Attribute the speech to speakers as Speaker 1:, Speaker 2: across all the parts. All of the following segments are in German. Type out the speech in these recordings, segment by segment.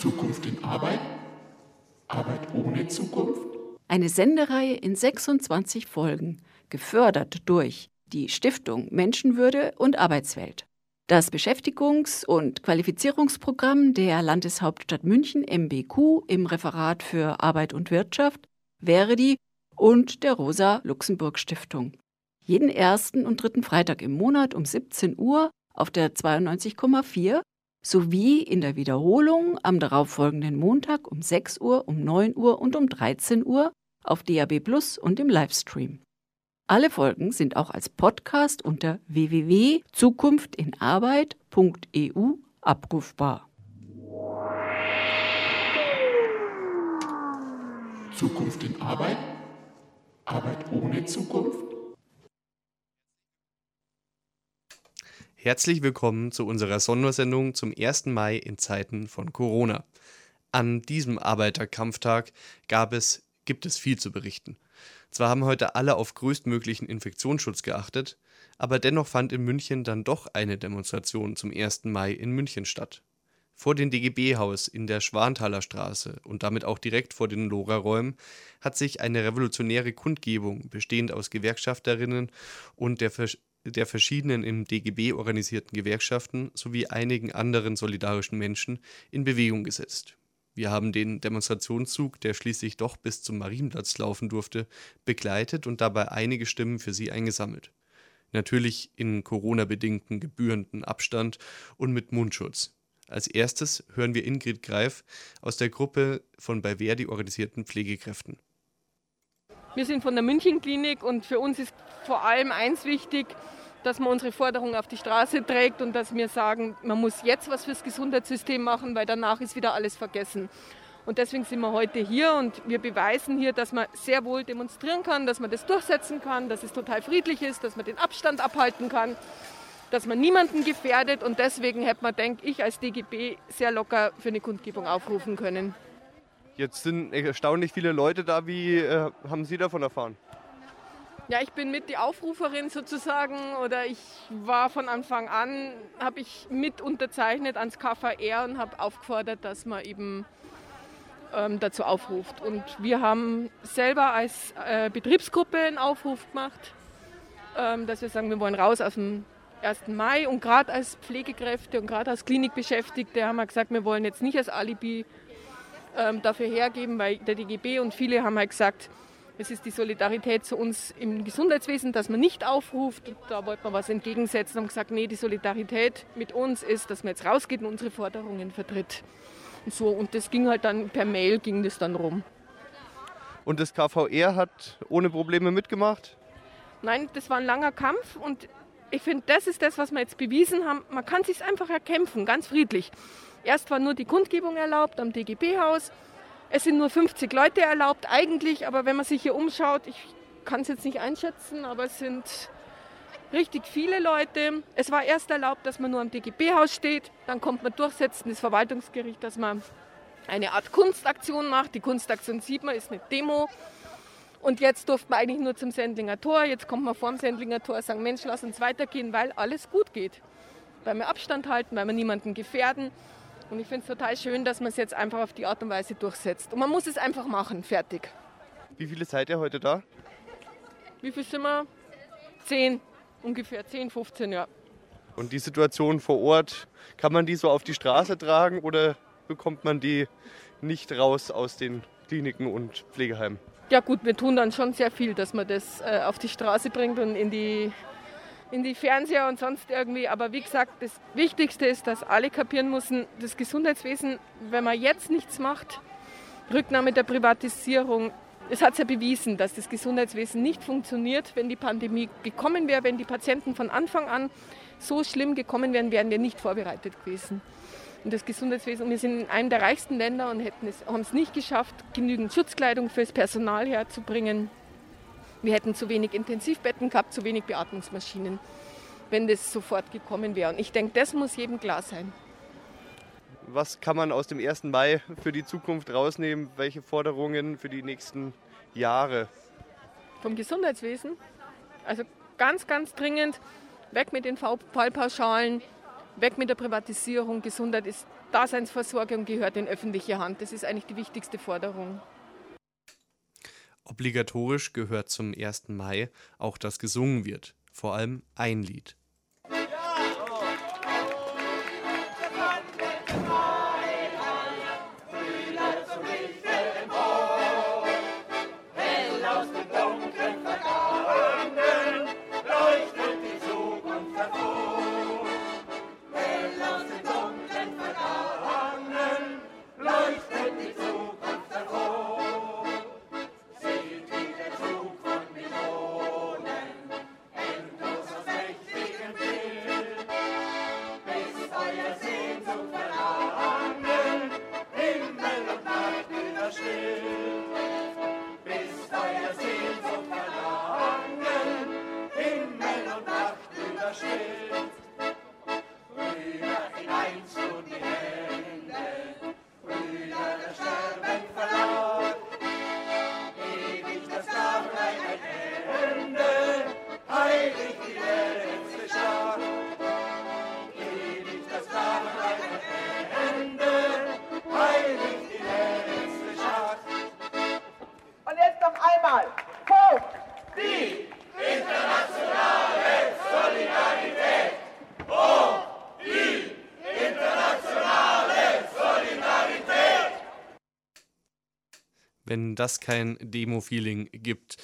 Speaker 1: Zukunft in Arbeit? Arbeit ohne Zukunft?
Speaker 2: Eine Sendereihe in 26 Folgen, gefördert durch die Stiftung Menschenwürde und Arbeitswelt. Das Beschäftigungs- und Qualifizierungsprogramm der Landeshauptstadt München MBQ im Referat für Arbeit und Wirtschaft, Verdi und der Rosa-Luxemburg-Stiftung. Jeden ersten und dritten Freitag im Monat um 17 Uhr auf der 92,4 sowie in der Wiederholung am darauffolgenden Montag um 6 Uhr, um 9 Uhr und um 13 Uhr auf DAB Plus und im Livestream. Alle Folgen sind auch als Podcast unter www.zukunftinarbeit.eu abrufbar.
Speaker 1: Zukunft in Arbeit? Arbeit ohne Zukunft?
Speaker 3: Herzlich willkommen zu unserer Sondersendung zum 1. Mai in Zeiten von Corona. An diesem Arbeiterkampftag gab es, gibt es viel zu berichten. Zwar haben heute alle auf größtmöglichen Infektionsschutz geachtet, aber dennoch fand in München dann doch eine Demonstration zum 1. Mai in München statt. Vor dem DGB-Haus in der Schwanthaler Straße und damit auch direkt vor den Lora-Räumen hat sich eine revolutionäre Kundgebung, bestehend aus Gewerkschafterinnen und der, der verschiedenen im DGB organisierten Gewerkschaften sowie einigen anderen solidarischen Menschen, in Bewegung gesetzt. Wir haben den Demonstrationszug, der schließlich doch bis zum Marienplatz laufen durfte, begleitet und dabei einige Stimmen für sie eingesammelt. Natürlich in Corona-bedingten gebührenden Abstand und mit Mundschutz. Als erstes hören wir Ingrid Greif aus der Gruppe von bei Verdi organisierten Pflegekräften.
Speaker 4: Wir sind von der München Klinik und für uns ist vor allem eins wichtig, dass man unsere Forderungen auf die Straße trägt und dass wir sagen, man muss jetzt was fürs Gesundheitssystem machen, weil danach ist wieder alles vergessen. Und deswegen sind wir heute hier und wir beweisen hier, dass man sehr wohl demonstrieren kann, dass man das durchsetzen kann, dass es total friedlich ist, dass man den Abstand abhalten kann, dass man niemanden gefährdet. Und deswegen hätte man, denke ich, als DGB sehr locker für eine Kundgebung aufrufen können.
Speaker 3: Jetzt sind erstaunlich viele Leute da. Wie äh, haben Sie davon erfahren?
Speaker 4: Ja, ich bin mit die Aufruferin sozusagen oder ich war von Anfang an, habe ich mit unterzeichnet ans KVR und habe aufgefordert, dass man eben ähm, dazu aufruft. Und wir haben selber als äh, Betriebsgruppe einen Aufruf gemacht, ähm, dass wir sagen, wir wollen raus aus dem 1. Mai und gerade als Pflegekräfte und gerade als Klinikbeschäftigte haben wir gesagt, wir wollen jetzt nicht als Alibi ähm, dafür hergeben, weil der DGB und viele haben halt gesagt, es ist die Solidarität zu uns im Gesundheitswesen, dass man nicht aufruft. Da wollte man was entgegensetzen und gesagt, nee, die Solidarität mit uns ist, dass man jetzt rausgeht und unsere Forderungen vertritt. Und so, und das ging halt dann per Mail ging das dann rum.
Speaker 3: Und das KVR hat ohne Probleme mitgemacht?
Speaker 4: Nein, das war ein langer Kampf und ich finde, das ist das, was wir jetzt bewiesen haben. Man kann sich einfach erkämpfen, ganz friedlich. Erst war nur die Kundgebung erlaubt am DGB-Haus. Es sind nur 50 Leute erlaubt eigentlich, aber wenn man sich hier umschaut, ich kann es jetzt nicht einschätzen, aber es sind richtig viele Leute. Es war erst erlaubt, dass man nur am DGB-Haus steht, dann kommt man durchsetzen, das Verwaltungsgericht, dass man eine Art Kunstaktion macht. Die Kunstaktion sieht man, ist eine Demo. Und jetzt durfte man eigentlich nur zum Sendlinger Tor. Jetzt kommt man vor dem Sendlinger Tor und sagen, Mensch, lass uns weitergehen, weil alles gut geht. Weil wir Abstand halten, weil wir niemanden gefährden. Und ich finde es total schön, dass man es jetzt einfach auf die Art und Weise durchsetzt. Und man muss es einfach machen, fertig.
Speaker 3: Wie viele seid ihr heute da?
Speaker 4: Wie viele sind wir? Zehn, ungefähr 10, 15, ja.
Speaker 3: Und die Situation vor Ort, kann man die so auf die Straße tragen oder bekommt man die nicht raus aus den Kliniken und Pflegeheimen?
Speaker 4: Ja gut, wir tun dann schon sehr viel, dass man das äh, auf die Straße bringt und in die in die Fernseher und sonst irgendwie. Aber wie gesagt, das Wichtigste ist, dass alle kapieren müssen, das Gesundheitswesen, wenn man jetzt nichts macht, Rücknahme der Privatisierung, es hat ja bewiesen, dass das Gesundheitswesen nicht funktioniert. Wenn die Pandemie gekommen wäre, wenn die Patienten von Anfang an so schlimm gekommen wären, wären wir nicht vorbereitet gewesen. Und das Gesundheitswesen, wir sind in einem der reichsten Länder und hätten es, haben es nicht geschafft, genügend Schutzkleidung fürs Personal herzubringen. Wir hätten zu wenig Intensivbetten gehabt, zu wenig Beatmungsmaschinen, wenn das sofort gekommen wäre. Und ich denke, das muss jedem klar sein.
Speaker 3: Was kann man aus dem 1. Mai für die Zukunft rausnehmen? Welche Forderungen für die nächsten Jahre?
Speaker 4: Vom Gesundheitswesen? Also ganz, ganz dringend weg mit den Fallpauschalen, weg mit der Privatisierung, Gesundheit ist Daseinsversorgung, gehört in öffentliche Hand. Das ist eigentlich die wichtigste Forderung.
Speaker 3: Obligatorisch gehört zum 1. Mai auch, dass gesungen wird, vor allem ein Lied. Das kein Demo-Feeling gibt.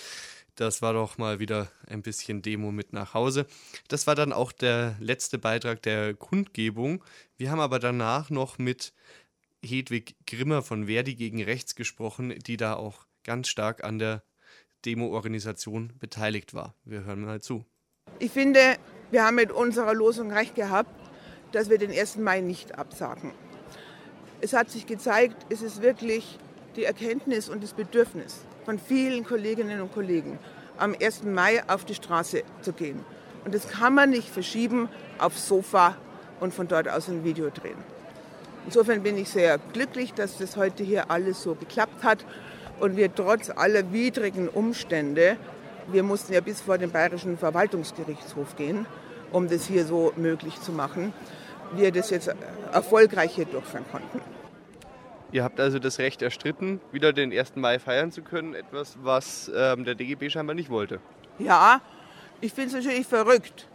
Speaker 3: Das war doch mal wieder ein bisschen Demo mit nach Hause. Das war dann auch der letzte Beitrag der Kundgebung. Wir haben aber danach noch mit Hedwig Grimmer von Verdi gegen Rechts gesprochen, die da auch ganz stark an der Demo-Organisation beteiligt war. Wir hören mal zu.
Speaker 5: Ich finde, wir haben mit unserer Losung recht gehabt, dass wir den 1. Mai nicht absagen. Es hat sich gezeigt, es ist wirklich die Erkenntnis und das Bedürfnis von vielen Kolleginnen und Kollegen, am 1. Mai auf die Straße zu gehen. Und das kann man nicht verschieben aufs Sofa und von dort aus ein Video drehen. Insofern bin ich sehr glücklich, dass das heute hier alles so geklappt hat und wir trotz aller widrigen Umstände, wir mussten ja bis vor den Bayerischen Verwaltungsgerichtshof gehen, um das hier so möglich zu machen, wir das jetzt erfolgreich hier durchführen konnten.
Speaker 3: Ihr habt also das Recht erstritten, wieder den 1. Mai feiern zu können, etwas, was ähm, der DGB scheinbar nicht wollte.
Speaker 5: Ja, ich finde es natürlich verrückt,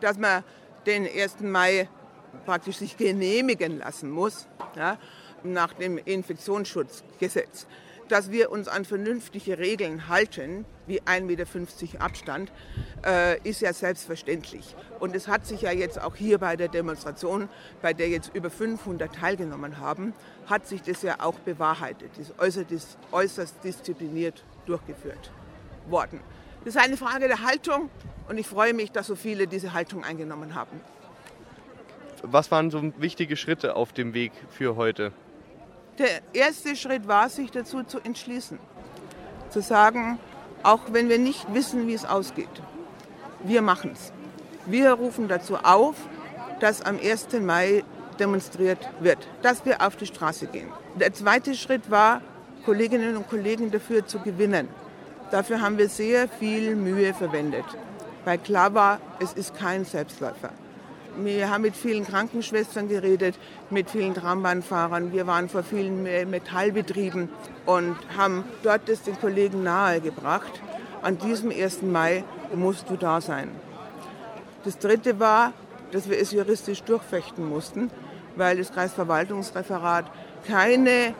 Speaker 5: dass man den 1. Mai praktisch sich genehmigen lassen muss, ja, nach dem Infektionsschutzgesetz dass wir uns an vernünftige Regeln halten, wie 1,50 Meter Abstand, äh, ist ja selbstverständlich. Und es hat sich ja jetzt auch hier bei der Demonstration, bei der jetzt über 500 teilgenommen haben, hat sich das ja auch bewahrheitet. Ist äußerst, äußerst diszipliniert durchgeführt worden. Das ist eine Frage der Haltung und ich freue mich, dass so viele diese Haltung eingenommen haben.
Speaker 3: Was waren so wichtige Schritte auf dem Weg für heute?
Speaker 5: Der erste Schritt war, sich dazu zu entschließen. Zu sagen, auch wenn wir nicht wissen, wie es ausgeht, wir machen es. Wir rufen dazu auf, dass am 1. Mai demonstriert wird, dass wir auf die Straße gehen. Der zweite Schritt war, Kolleginnen und Kollegen dafür zu gewinnen. Dafür haben wir sehr viel Mühe verwendet, weil klar war, es ist kein Selbstläufer. Wir haben mit vielen Krankenschwestern geredet, mit vielen Trambahnfahrern. Wir waren vor vielen Metallbetrieben und haben dort das den Kollegen nahegebracht. An diesem 1. Mai musst du da sein. Das Dritte war, dass wir es juristisch durchfechten mussten, weil das Kreisverwaltungsreferat keine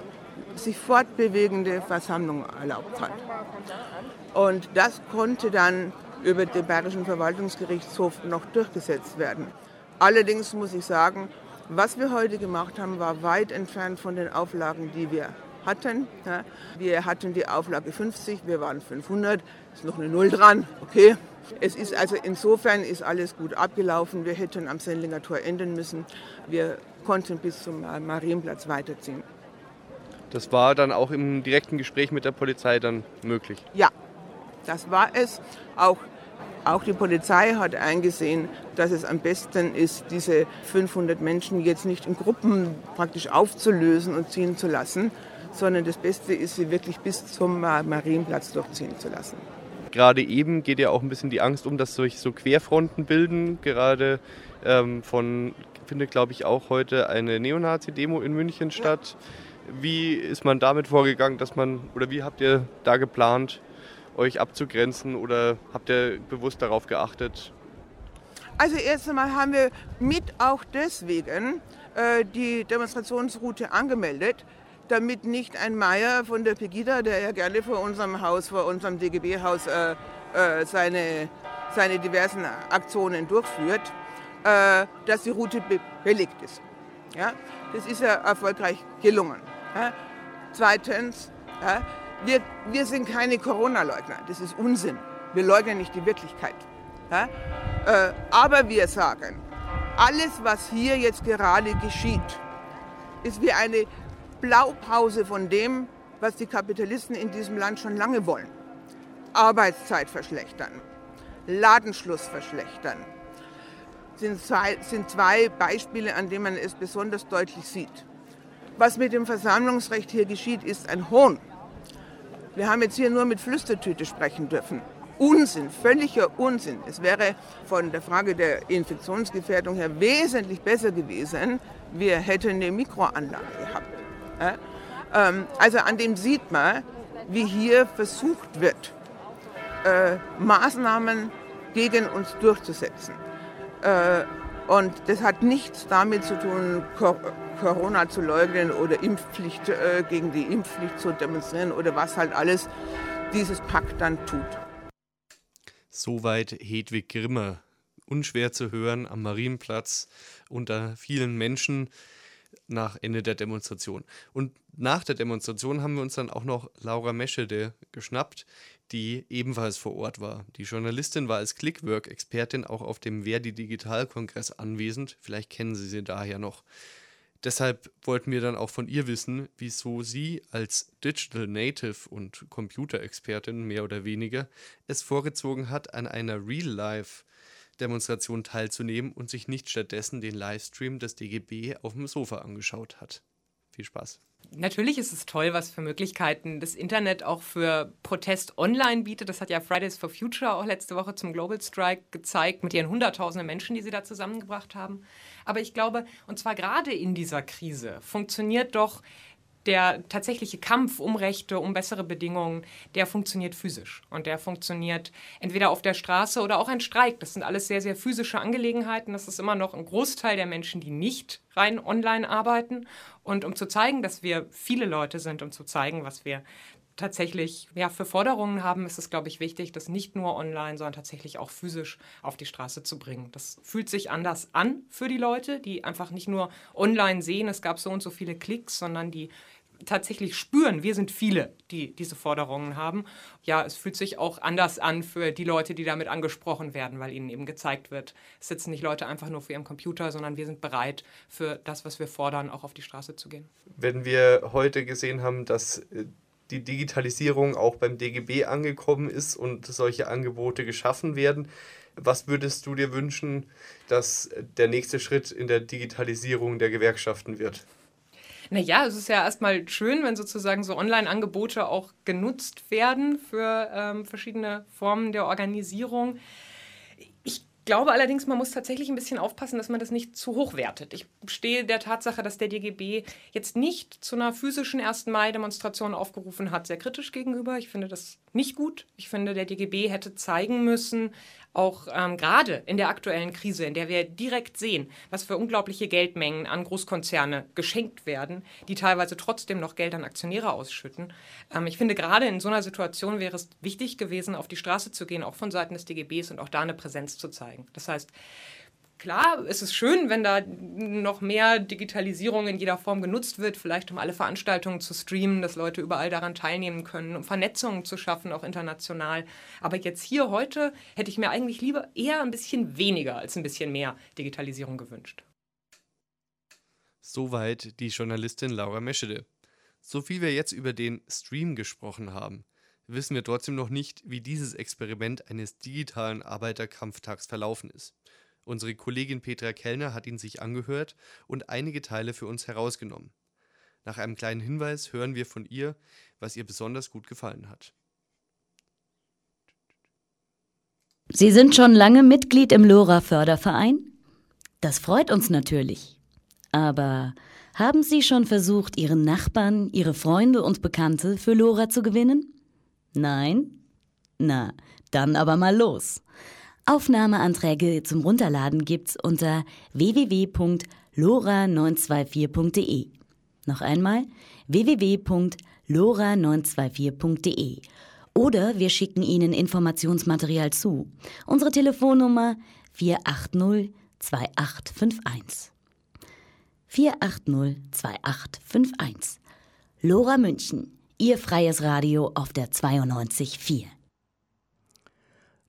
Speaker 5: sich fortbewegende Versammlung erlaubt hat. Und das konnte dann über den Bayerischen Verwaltungsgerichtshof noch durchgesetzt werden. Allerdings muss ich sagen, was wir heute gemacht haben, war weit entfernt von den Auflagen, die wir hatten. Wir hatten die Auflage 50, wir waren 500, ist noch eine Null dran, okay. Es ist also insofern ist alles gut abgelaufen. Wir hätten am Sendlinger Tor enden müssen. Wir konnten bis zum Marienplatz weiterziehen.
Speaker 3: Das war dann auch im direkten Gespräch mit der Polizei dann möglich?
Speaker 5: Ja, das war es. Auch auch die Polizei hat eingesehen, dass es am besten ist, diese 500 Menschen jetzt nicht in Gruppen praktisch aufzulösen und ziehen zu lassen, sondern das Beste ist, sie wirklich bis zum Marienplatz durchziehen zu lassen.
Speaker 3: Gerade eben geht ja auch ein bisschen die Angst um, dass sich so Querfronten bilden, gerade ähm, von findet, glaube ich, auch heute eine Neonazi-Demo in München statt. Wie ist man damit vorgegangen, dass man, oder wie habt ihr da geplant, euch abzugrenzen oder habt ihr bewusst darauf geachtet?
Speaker 5: Also erst einmal haben wir mit auch deswegen äh, die Demonstrationsroute angemeldet, damit nicht ein Meier von der Pegida, der ja gerne vor unserem Haus, vor unserem DGB-Haus äh, äh, seine, seine diversen Aktionen durchführt, äh, dass die Route belegt ist. Ja? Das ist ja erfolgreich gelungen. Ja? Zweitens, ja, wir, wir sind keine Corona-Leugner. Das ist Unsinn. Wir leugnen nicht die Wirklichkeit. Ja? Äh, aber wir sagen, alles, was hier jetzt gerade geschieht, ist wie eine Blaupause von dem, was die Kapitalisten in diesem Land schon lange wollen. Arbeitszeit verschlechtern, Ladenschluss verschlechtern, sind zwei, sind zwei Beispiele, an denen man es besonders deutlich sieht. Was mit dem Versammlungsrecht hier geschieht, ist ein Hohn. Wir haben jetzt hier nur mit Flüstertüte sprechen dürfen. Unsinn, völliger Unsinn. Es wäre von der Frage der Infektionsgefährdung her wesentlich besser gewesen, wir hätten eine Mikroanlage gehabt. Ähm, also an dem sieht man, wie hier versucht wird, äh, Maßnahmen gegen uns durchzusetzen. Äh, und das hat nichts damit zu tun, Corona zu leugnen oder Impfpflicht äh, gegen die Impfpflicht zu demonstrieren oder was halt alles dieses Pakt dann tut.
Speaker 3: Soweit Hedwig Grimmer. Unschwer zu hören am Marienplatz unter vielen Menschen nach Ende der Demonstration. Und nach der Demonstration haben wir uns dann auch noch Laura Meschede geschnappt, die ebenfalls vor Ort war. Die Journalistin war als Clickwork-Expertin auch auf dem Verdi Digital-Kongress anwesend. Vielleicht kennen Sie sie daher noch. Deshalb wollten wir dann auch von ihr wissen, wieso sie als Digital Native und Computerexpertin mehr oder weniger es vorgezogen hat, an einer Real-Life- Demonstration teilzunehmen und sich nicht stattdessen den Livestream des DGB auf dem Sofa angeschaut hat. Viel Spaß.
Speaker 6: Natürlich ist es toll, was für Möglichkeiten das Internet auch für Protest online bietet. Das hat ja Fridays for Future auch letzte Woche zum Global Strike gezeigt, mit ihren hunderttausenden Menschen, die sie da zusammengebracht haben. Aber ich glaube, und zwar gerade in dieser Krise, funktioniert doch der tatsächliche Kampf um Rechte, um bessere Bedingungen, der funktioniert physisch. Und der funktioniert entweder auf der Straße oder auch ein Streik. Das sind alles sehr, sehr physische Angelegenheiten. Das ist immer noch ein Großteil der Menschen, die nicht rein online arbeiten. Und um zu zeigen, dass wir viele Leute sind, um zu zeigen, was wir tatsächlich ja, für Forderungen haben, ist es, glaube ich, wichtig, das nicht nur online, sondern tatsächlich auch physisch auf die Straße zu bringen. Das fühlt sich anders an für die Leute, die einfach nicht nur online sehen, es gab so und so viele Klicks, sondern die tatsächlich spüren, wir sind viele, die diese Forderungen haben. Ja, es fühlt sich auch anders an für die Leute, die damit angesprochen werden, weil ihnen eben gezeigt wird, es sitzen nicht Leute einfach nur vor ihrem Computer, sondern wir sind bereit, für das, was wir fordern, auch auf die Straße zu gehen.
Speaker 3: Wenn wir heute gesehen haben, dass äh, die Digitalisierung auch beim DGB angekommen ist und solche Angebote geschaffen werden, was würdest du dir wünschen, dass der nächste Schritt in der Digitalisierung der Gewerkschaften wird?
Speaker 6: Naja, es ist ja erstmal schön, wenn sozusagen so Online-Angebote auch genutzt werden für ähm, verschiedene Formen der Organisierung. Ich glaube allerdings, man muss tatsächlich ein bisschen aufpassen, dass man das nicht zu hoch wertet. Ich stehe der Tatsache, dass der DGB jetzt nicht zu einer physischen 1. Mai-Demonstration aufgerufen hat, sehr kritisch gegenüber. Ich finde das nicht gut. Ich finde, der DGB hätte zeigen müssen, auch ähm, gerade in der aktuellen Krise, in der wir direkt sehen, was für unglaubliche Geldmengen an Großkonzerne geschenkt werden, die teilweise trotzdem noch Geld an Aktionäre ausschütten. Ähm, ich finde, gerade in so einer Situation wäre es wichtig gewesen, auf die Straße zu gehen, auch von Seiten des DGBs und auch da eine Präsenz zu zeigen. Das heißt, Klar, es ist schön, wenn da noch mehr Digitalisierung in jeder Form genutzt wird, vielleicht um alle Veranstaltungen zu streamen, dass Leute überall daran teilnehmen können, um Vernetzungen zu schaffen, auch international. Aber jetzt hier heute hätte ich mir eigentlich lieber eher ein bisschen weniger als ein bisschen mehr Digitalisierung gewünscht.
Speaker 3: Soweit die Journalistin Laura Meschede. So viel wir jetzt über den Stream gesprochen haben, wissen wir trotzdem noch nicht, wie dieses Experiment eines digitalen Arbeiterkampftags verlaufen ist. Unsere Kollegin Petra Kellner hat ihn sich angehört und einige Teile für uns herausgenommen. Nach einem kleinen Hinweis hören wir von ihr, was ihr besonders gut gefallen hat.
Speaker 7: Sie sind schon lange Mitglied im LoRa Förderverein? Das freut uns natürlich. Aber haben Sie schon versucht, Ihren Nachbarn, Ihre Freunde und Bekannte für Lora zu gewinnen? Nein? Na, dann aber mal los. Aufnahmeanträge zum Runterladen gibt's unter www.lora924.de. Noch einmal www.lora924.de. Oder wir schicken Ihnen Informationsmaterial zu. Unsere Telefonnummer 480 2851. 480 2851. Lora München, Ihr freies Radio auf der 92.4.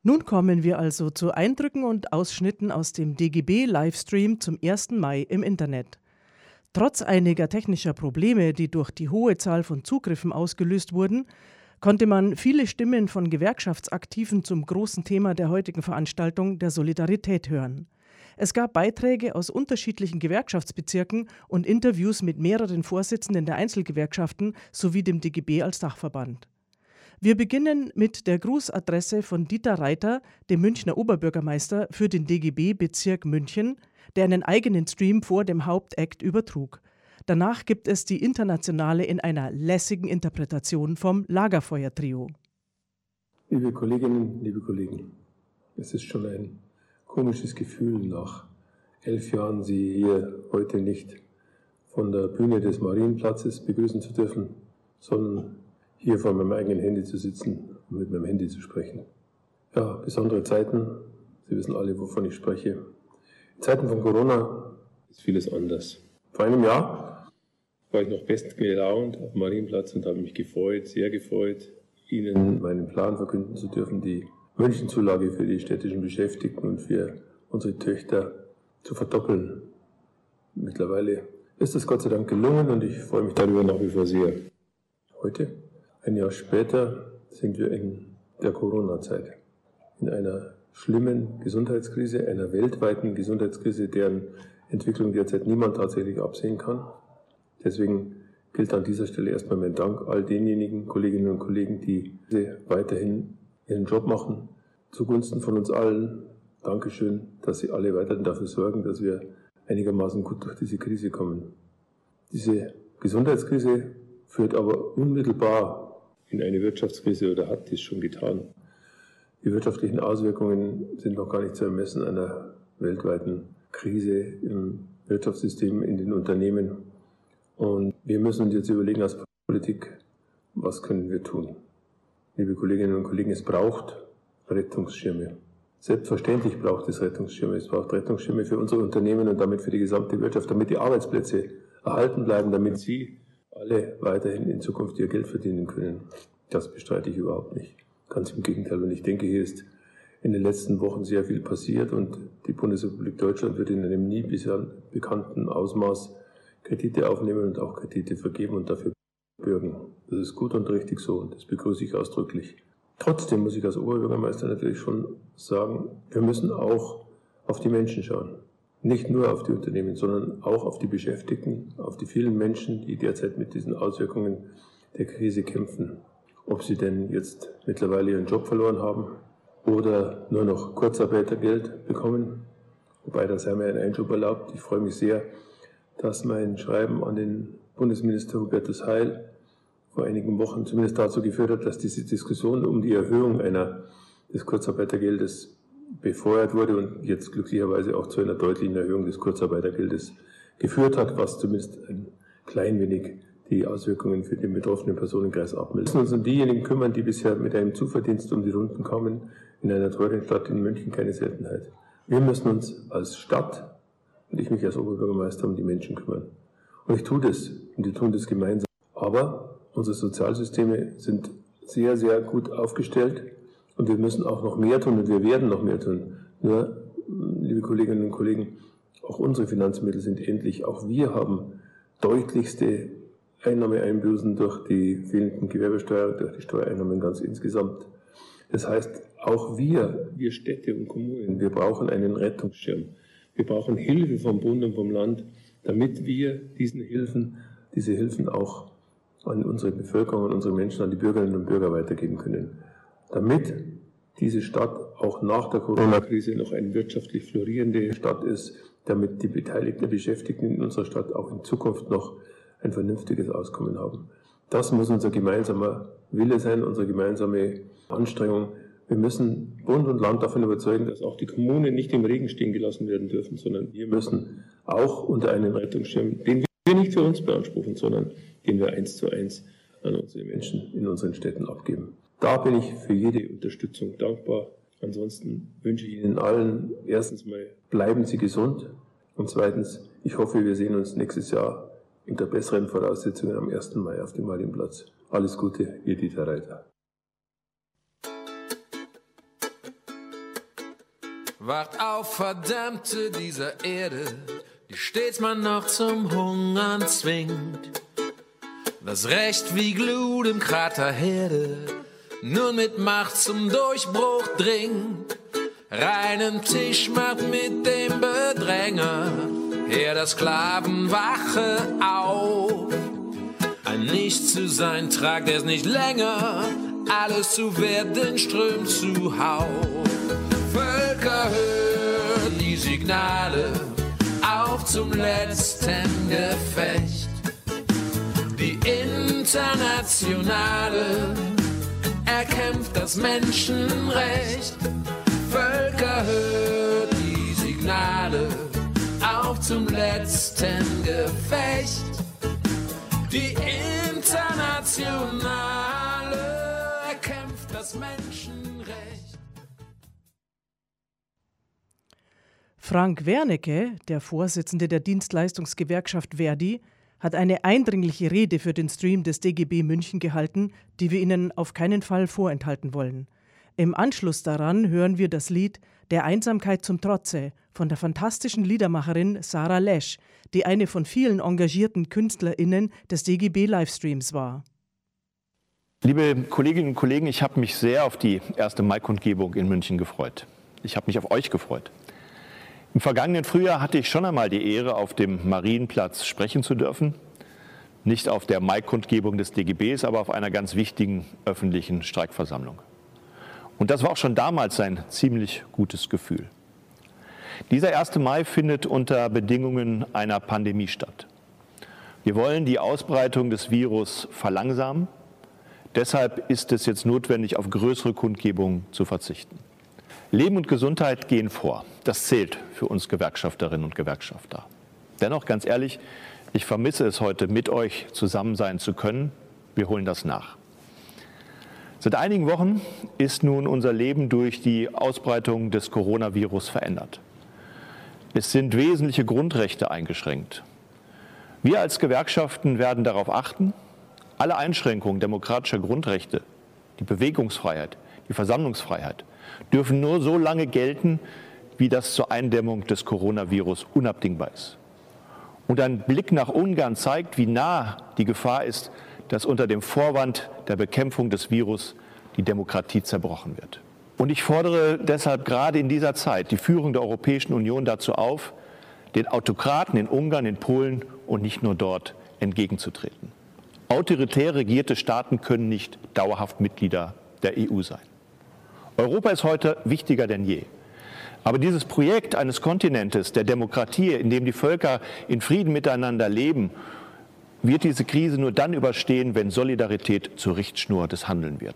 Speaker 8: Nun kommen wir also zu Eindrücken und Ausschnitten aus dem DGB-Livestream zum 1. Mai im Internet. Trotz einiger technischer Probleme, die durch die hohe Zahl von Zugriffen ausgelöst wurden, konnte man viele Stimmen von Gewerkschaftsaktiven zum großen Thema der heutigen Veranstaltung der Solidarität hören. Es gab Beiträge aus unterschiedlichen Gewerkschaftsbezirken und Interviews mit mehreren Vorsitzenden der Einzelgewerkschaften sowie dem DGB als Dachverband. Wir beginnen mit der Grußadresse von Dieter Reiter, dem Münchner Oberbürgermeister für den DGB Bezirk München, der einen eigenen Stream vor dem Hauptakt übertrug. Danach gibt es die internationale in einer lässigen Interpretation vom Lagerfeuer-Trio.
Speaker 9: Liebe Kolleginnen, liebe Kollegen, es ist schon ein komisches Gefühl, nach elf Jahren Sie hier heute nicht von der Bühne des Marienplatzes begrüßen zu dürfen, sondern hier vor meinem eigenen Handy zu sitzen und mit meinem Handy zu sprechen. Ja, besondere Zeiten. Sie wissen alle, wovon ich spreche. In Zeiten von Corona ist vieles anders. Vor einem Jahr war ich noch bestens gelaunt auf dem Marienplatz und habe mich gefreut, sehr gefreut, Ihnen meinen Plan verkünden zu dürfen, die Münchenzulage für die städtischen Beschäftigten und für unsere Töchter zu verdoppeln. Mittlerweile ist das Gott sei Dank gelungen und ich freue mich darüber nach wie vor sehr. Heute, ein Jahr später, sind wir in der Corona-Zeit, in einer schlimmen Gesundheitskrise, einer weltweiten Gesundheitskrise, deren Entwicklung derzeit niemand tatsächlich absehen kann. Deswegen gilt an dieser Stelle erstmal mein Dank all denjenigen Kolleginnen und Kollegen, die weiterhin ihren Job machen, zugunsten von uns allen. Dankeschön, dass Sie alle weiterhin dafür sorgen, dass wir einigermaßen gut durch diese Krise kommen. Diese Gesundheitskrise führt aber unmittelbar in eine Wirtschaftskrise oder hat dies schon getan. Die wirtschaftlichen Auswirkungen sind noch gar nicht zu ermessen einer weltweiten Krise im Wirtschaftssystem, in den Unternehmen. Und wir müssen uns jetzt überlegen als Politik, was können wir tun? liebe Kolleginnen und Kollegen, es braucht Rettungsschirme. Selbstverständlich braucht es Rettungsschirme. Es braucht Rettungsschirme für unsere Unternehmen und damit für die gesamte Wirtschaft, damit die Arbeitsplätze erhalten bleiben, damit Sie alle weiterhin in Zukunft Ihr Geld verdienen können. Das bestreite ich überhaupt nicht. Ganz im Gegenteil. Und ich denke, hier ist in den letzten Wochen sehr viel passiert und die Bundesrepublik Deutschland wird in einem nie bisher bekannten Ausmaß Kredite aufnehmen und auch Kredite vergeben und dafür bürgen. Das ist gut und richtig so und das begrüße ich ausdrücklich. Trotzdem muss ich als Oberbürgermeister natürlich schon sagen, wir müssen auch auf die Menschen schauen. Nicht nur auf die Unternehmen, sondern auch auf die Beschäftigten, auf die vielen Menschen, die derzeit mit diesen Auswirkungen der Krise kämpfen. Ob sie denn jetzt mittlerweile ihren Job verloren haben oder nur noch Kurzarbeitergeld bekommen. Wobei das sei mir ein Einschub erlaubt. Ich freue mich sehr, dass mein Schreiben an den Bundesminister Hubertus Heil vor einigen Wochen zumindest dazu geführt hat, dass diese Diskussion um die Erhöhung einer, des Kurzarbeitergeldes befeuert wurde und jetzt glücklicherweise auch zu einer deutlichen Erhöhung des Kurzarbeitergeldes geführt hat, was zumindest ein klein wenig die Auswirkungen für den betroffenen Personenkreis abmeldet. Wir müssen uns um diejenigen kümmern, die bisher mit einem Zuverdienst um die Runden kommen, in einer teuren Stadt in München keine Seltenheit. Wir müssen uns als Stadt und ich mich als Oberbürgermeister um die Menschen kümmern. Und ich tue das und wir tun das gemeinsam. Aber unsere Sozialsysteme sind sehr, sehr gut aufgestellt und wir müssen auch noch mehr tun und wir werden noch mehr tun. Nur, liebe Kolleginnen und Kollegen, auch unsere Finanzmittel sind endlich, auch wir haben deutlichste Einnahmeeinbußen durch die fehlenden Gewerbesteuer, durch die Steuereinnahmen ganz insgesamt. Das heißt, auch wir, wir Städte und Kommunen, wir brauchen einen Rettungsschirm. Wir brauchen Hilfe vom Bund und vom Land, damit wir diesen Hilfen, diese Hilfen auch an unsere Bevölkerung, an unsere Menschen, an die Bürgerinnen und Bürger weitergeben können. Damit diese Stadt auch nach der Corona-Krise noch eine wirtschaftlich florierende Stadt ist, damit die beteiligten Beschäftigten in unserer Stadt auch in Zukunft noch ein vernünftiges Auskommen haben. Das muss unser gemeinsamer Wille sein, unsere gemeinsame Anstrengung. Wir müssen Bund und Land davon überzeugen, dass auch die Kommunen nicht im Regen stehen gelassen werden dürfen, sondern wir müssen auch unter einen Rettungsschirm, den wir nicht für uns beanspruchen, sondern den wir eins zu eins an unsere Menschen in unseren Städten abgeben. Da bin ich für jede Unterstützung dankbar. Ansonsten wünsche ich Ihnen allen erstens mal, bleiben Sie gesund und zweitens, ich hoffe, wir sehen uns nächstes Jahr unter besseren Voraussetzungen am 1. Mai auf dem Marienplatz. Alles Gute, Ihr Dieter Reiter.
Speaker 10: Wacht auf, verdammte dieser Erde, die stets man noch zum Hungern zwingt. Das Recht wie Glut im Krater Herde, nun mit Macht zum Durchbruch dringt. Reinen Tisch macht mit dem Bedränger, her der Sklavenwache auf. Ein Nichts zu sein, tragt es nicht länger, alles zu werden strömt zu Hau. Völker hören die Signale, auf zum letzten Gefecht. Die Internationale erkämpft das Menschenrecht. Völker hört die Signale, auf zum letzten Gefecht. Die Internationale erkämpft das Menschenrecht.
Speaker 8: Frank Wernicke, der Vorsitzende der Dienstleistungsgewerkschaft Verdi, hat eine eindringliche Rede für den Stream des DGB München gehalten, die wir Ihnen auf keinen Fall vorenthalten wollen. Im Anschluss daran hören wir das Lied Der Einsamkeit zum Trotze von der fantastischen Liedermacherin Sarah Lesch, die eine von vielen engagierten KünstlerInnen des DGB Livestreams war.
Speaker 11: Liebe Kolleginnen und Kollegen, ich habe mich sehr auf die erste Maikundgebung in München gefreut. Ich habe mich auf euch gefreut. Im vergangenen Frühjahr hatte ich schon einmal die Ehre, auf dem Marienplatz sprechen zu dürfen. Nicht auf der Maikundgebung des DGBs, aber auf einer ganz wichtigen öffentlichen Streikversammlung. Und das war auch schon damals ein ziemlich gutes Gefühl. Dieser 1. Mai findet unter Bedingungen einer Pandemie statt. Wir wollen die Ausbreitung des Virus verlangsamen. Deshalb ist es jetzt notwendig, auf größere Kundgebungen zu verzichten. Leben und Gesundheit gehen vor. Das zählt für uns Gewerkschafterinnen und Gewerkschafter. Dennoch, ganz ehrlich, ich vermisse es heute, mit euch zusammen sein zu können. Wir holen das nach. Seit einigen Wochen ist nun unser Leben durch die Ausbreitung des Coronavirus verändert. Es sind wesentliche Grundrechte eingeschränkt. Wir als Gewerkschaften werden darauf achten, alle Einschränkungen demokratischer Grundrechte, die Bewegungsfreiheit, die Versammlungsfreiheit, dürfen nur so lange gelten, wie das zur Eindämmung des Coronavirus unabdingbar ist. Und ein Blick nach Ungarn zeigt, wie nah die Gefahr ist, dass unter dem Vorwand der Bekämpfung des Virus die Demokratie zerbrochen wird. Und ich fordere deshalb gerade in dieser Zeit die Führung der Europäischen Union dazu auf, den Autokraten in Ungarn, in Polen und nicht nur dort entgegenzutreten. Autoritär regierte Staaten können nicht dauerhaft Mitglieder der EU sein. Europa ist heute wichtiger denn je. Aber dieses Projekt eines Kontinentes der Demokratie, in dem die Völker in Frieden miteinander leben, wird diese Krise nur dann überstehen, wenn Solidarität zur Richtschnur des Handeln wird.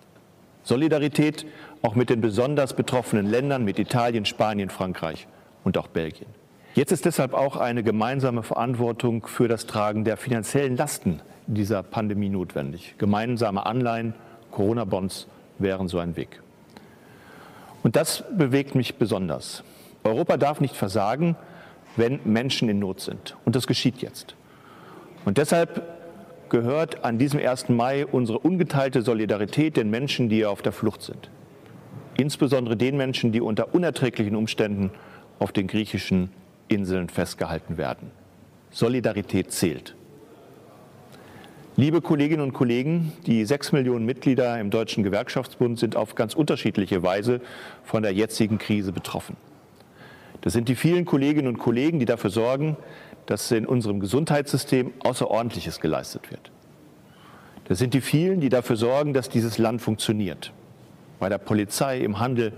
Speaker 11: Solidarität auch mit den besonders betroffenen Ländern, mit Italien, Spanien, Frankreich und auch Belgien. Jetzt ist deshalb auch eine gemeinsame Verantwortung für das Tragen der finanziellen Lasten dieser Pandemie notwendig. Gemeinsame Anleihen, Corona-Bonds wären so ein Weg. Und das bewegt mich besonders. Europa darf nicht versagen, wenn Menschen in Not sind. Und das geschieht jetzt. Und deshalb gehört an diesem 1. Mai unsere ungeteilte Solidarität den Menschen, die auf der Flucht sind. Insbesondere den Menschen, die unter unerträglichen Umständen auf den griechischen Inseln festgehalten werden. Solidarität zählt. Liebe Kolleginnen und Kollegen, die sechs Millionen Mitglieder im Deutschen Gewerkschaftsbund sind auf ganz unterschiedliche Weise von der jetzigen Krise betroffen. Das sind die vielen Kolleginnen und Kollegen, die dafür sorgen, dass in unserem Gesundheitssystem Außerordentliches geleistet wird. Das sind die vielen, die dafür sorgen, dass dieses Land funktioniert. Bei der Polizei, im Handel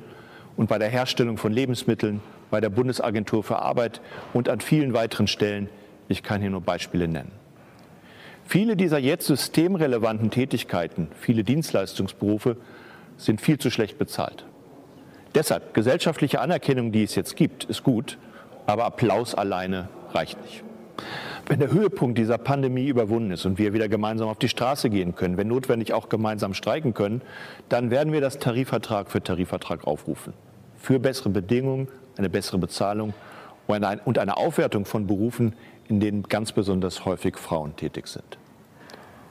Speaker 11: und bei der Herstellung von Lebensmitteln, bei der Bundesagentur für Arbeit und an vielen weiteren Stellen. Ich kann hier nur Beispiele nennen. Viele dieser jetzt systemrelevanten Tätigkeiten, viele Dienstleistungsberufe, sind viel zu schlecht bezahlt. Deshalb, gesellschaftliche Anerkennung, die es jetzt gibt, ist gut, aber Applaus alleine reicht nicht. Wenn der Höhepunkt dieser Pandemie überwunden ist und wir wieder gemeinsam auf die Straße gehen können, wenn notwendig auch gemeinsam streiken können, dann werden wir das Tarifvertrag für Tarifvertrag aufrufen. Für bessere Bedingungen, eine bessere Bezahlung und eine Aufwertung von Berufen, in denen ganz besonders häufig Frauen tätig sind.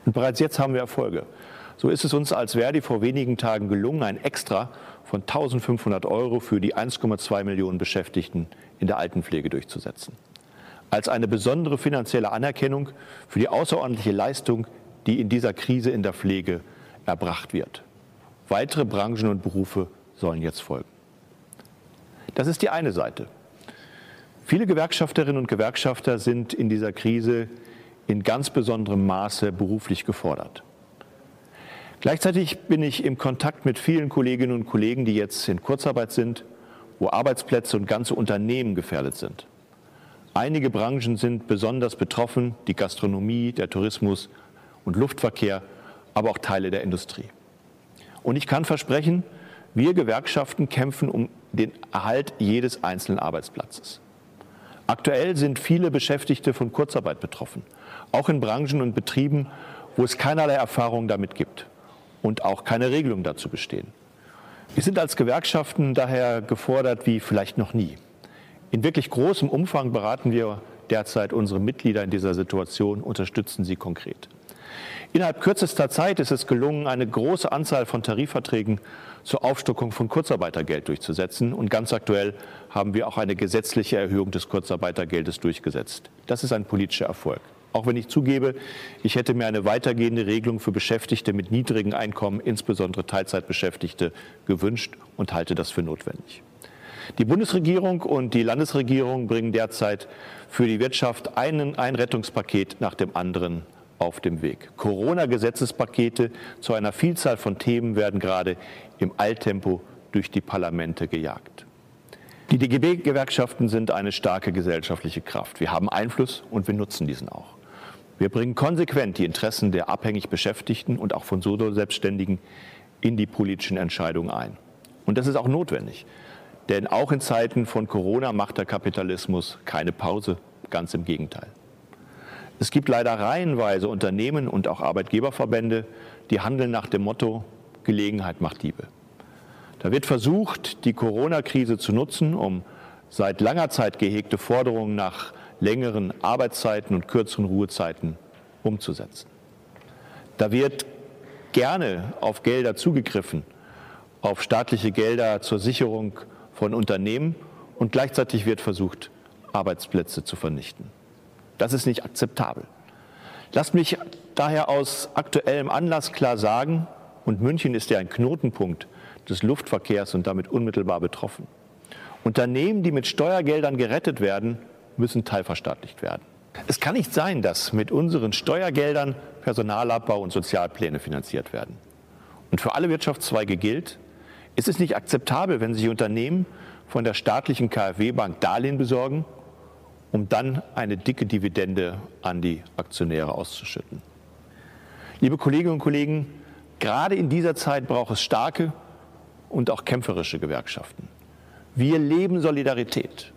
Speaker 11: Und bereits jetzt haben wir Erfolge. So ist es uns als Verdi vor wenigen Tagen gelungen, ein Extra von 1500 Euro für die 1,2 Millionen Beschäftigten in der Altenpflege durchzusetzen. Als eine besondere finanzielle Anerkennung für die außerordentliche Leistung, die in dieser Krise in der Pflege erbracht wird. Weitere Branchen und Berufe sollen jetzt folgen. Das ist die eine Seite. Viele Gewerkschafterinnen und Gewerkschafter sind in dieser Krise in ganz besonderem Maße beruflich gefordert. Gleichzeitig bin ich im Kontakt mit vielen Kolleginnen und Kollegen, die jetzt in Kurzarbeit sind, wo Arbeitsplätze und ganze Unternehmen gefährdet sind. Einige Branchen sind besonders betroffen, die Gastronomie, der Tourismus und Luftverkehr, aber auch Teile der Industrie. Und ich kann versprechen, wir Gewerkschaften kämpfen um den Erhalt jedes einzelnen Arbeitsplatzes. Aktuell sind viele Beschäftigte von Kurzarbeit betroffen, auch in Branchen und Betrieben, wo es keinerlei Erfahrung damit gibt und auch keine Regelung dazu bestehen. Wir sind als Gewerkschaften daher gefordert wie vielleicht noch nie. In wirklich großem Umfang beraten wir derzeit unsere Mitglieder in dieser Situation, unterstützen sie konkret. Innerhalb kürzester Zeit ist es gelungen, eine große Anzahl von Tarifverträgen zur Aufstockung von Kurzarbeitergeld durchzusetzen. Und ganz aktuell haben wir auch eine gesetzliche Erhöhung des Kurzarbeitergeldes durchgesetzt. Das ist ein politischer Erfolg. Auch wenn ich zugebe, ich hätte mir eine weitergehende Regelung für Beschäftigte mit niedrigen Einkommen, insbesondere Teilzeitbeschäftigte, gewünscht und halte das für notwendig. Die Bundesregierung und die Landesregierung bringen derzeit für die Wirtschaft einen, ein Rettungspaket nach dem anderen auf dem Weg. Corona-Gesetzespakete zu einer Vielzahl von Themen werden gerade im Alltempo durch die Parlamente gejagt. Die DGB-Gewerkschaften sind eine starke gesellschaftliche Kraft. Wir haben Einfluss und wir nutzen diesen auch. Wir bringen konsequent die Interessen der abhängig Beschäftigten und auch von Solo-Selbstständigen in die politischen Entscheidungen ein. Und das ist auch notwendig. Denn auch in Zeiten von Corona macht der Kapitalismus keine Pause, ganz im Gegenteil. Es gibt leider reihenweise Unternehmen und auch Arbeitgeberverbände, die handeln nach dem Motto Gelegenheit macht Diebe. Da wird versucht, die Corona-Krise zu nutzen, um seit langer Zeit gehegte Forderungen nach längeren Arbeitszeiten und kürzeren Ruhezeiten umzusetzen. Da wird gerne auf Gelder zugegriffen, auf staatliche Gelder zur Sicherung von Unternehmen und gleichzeitig wird versucht, Arbeitsplätze zu vernichten. Das ist nicht akzeptabel. Lasst mich daher aus aktuellem Anlass klar sagen, und München ist ja ein Knotenpunkt des Luftverkehrs und damit unmittelbar betroffen. Unternehmen, die mit Steuergeldern gerettet werden, müssen teilverstaatlicht werden. Es kann nicht sein, dass mit unseren Steuergeldern Personalabbau und Sozialpläne finanziert werden. Und für alle Wirtschaftszweige gilt, es ist nicht akzeptabel, wenn sich Unternehmen von der staatlichen KfW-Bank Darlehen besorgen, um dann eine dicke Dividende an die Aktionäre auszuschütten. Liebe Kolleginnen und Kollegen, gerade in dieser Zeit braucht es starke und auch kämpferische Gewerkschaften. Wir leben Solidarität.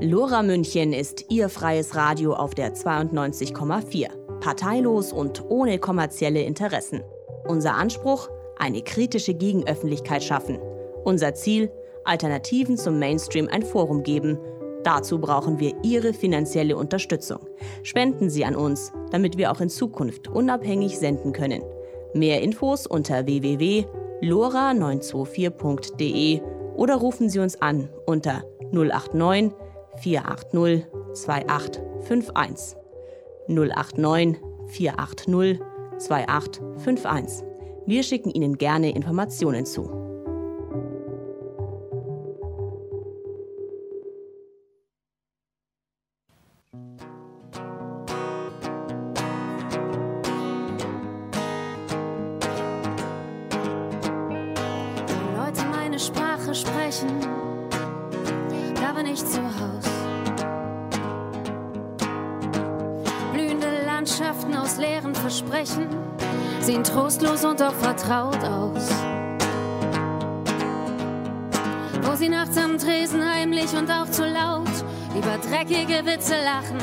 Speaker 12: Lora München ist Ihr freies Radio auf der 92,4 parteilos und ohne kommerzielle Interessen. Unser Anspruch? Eine kritische Gegenöffentlichkeit schaffen. Unser Ziel? Alternativen zum Mainstream ein Forum geben. Dazu brauchen wir Ihre finanzielle Unterstützung. Spenden Sie an uns, damit wir auch in Zukunft unabhängig senden können. Mehr Infos unter www.lora924.de oder rufen Sie uns an unter 089 480 2851. 089 480 2851. Wir schicken Ihnen gerne Informationen zu.
Speaker 13: Trostlos und doch vertraut aus. Wo sie nachts am Tresen heimlich und auch zu laut über dreckige Witze lachen.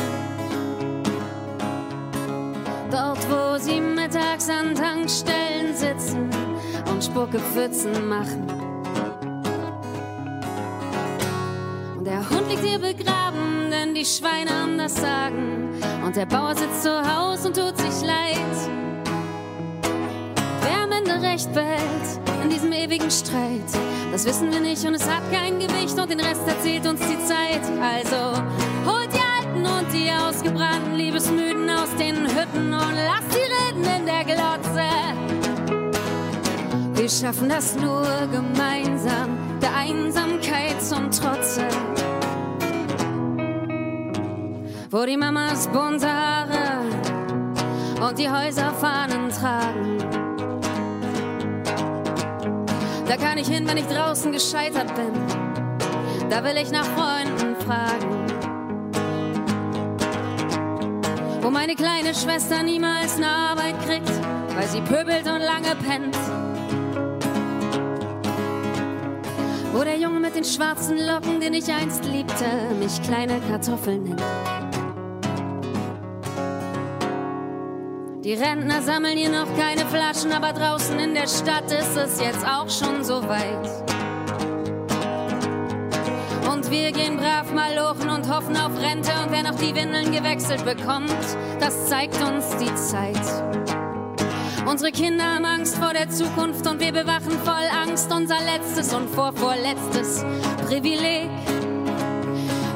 Speaker 13: Dort, wo sie mittags an Tankstellen sitzen und Spuckepfützen machen. Und der Hund liegt hier begraben, denn die Schweine haben das Sagen. Und der Bauer sitzt zu Haus und tut sich leid. Recht behält in diesem ewigen Streit, das wissen wir nicht und es hat kein Gewicht und den Rest erzählt uns die Zeit. Also holt die Alten und die Ausgebrannten, Liebesmüden aus den Hütten und lasst sie reden in der Glotze. Wir schaffen das nur gemeinsam, der Einsamkeit zum Trotze. Wo die Mamas bunte Haare und die Häuserfahnen tragen. Da kann ich hin, wenn ich draußen gescheitert bin. Da will ich nach Freunden fragen. Wo meine kleine Schwester niemals eine Arbeit kriegt, weil sie pöbelt und lange pennt. Wo der Junge mit den schwarzen Locken, den ich einst liebte, mich kleine Kartoffel nennt. Die Rentner sammeln hier noch keine Flaschen, aber draußen in der Stadt ist es jetzt auch schon so weit. Und wir gehen brav mal lochen und hoffen auf Rente und wer noch die Windeln gewechselt bekommt, das zeigt uns die Zeit. Unsere Kinder haben Angst vor der Zukunft und wir bewachen voll Angst unser letztes und vorvorletztes Privileg.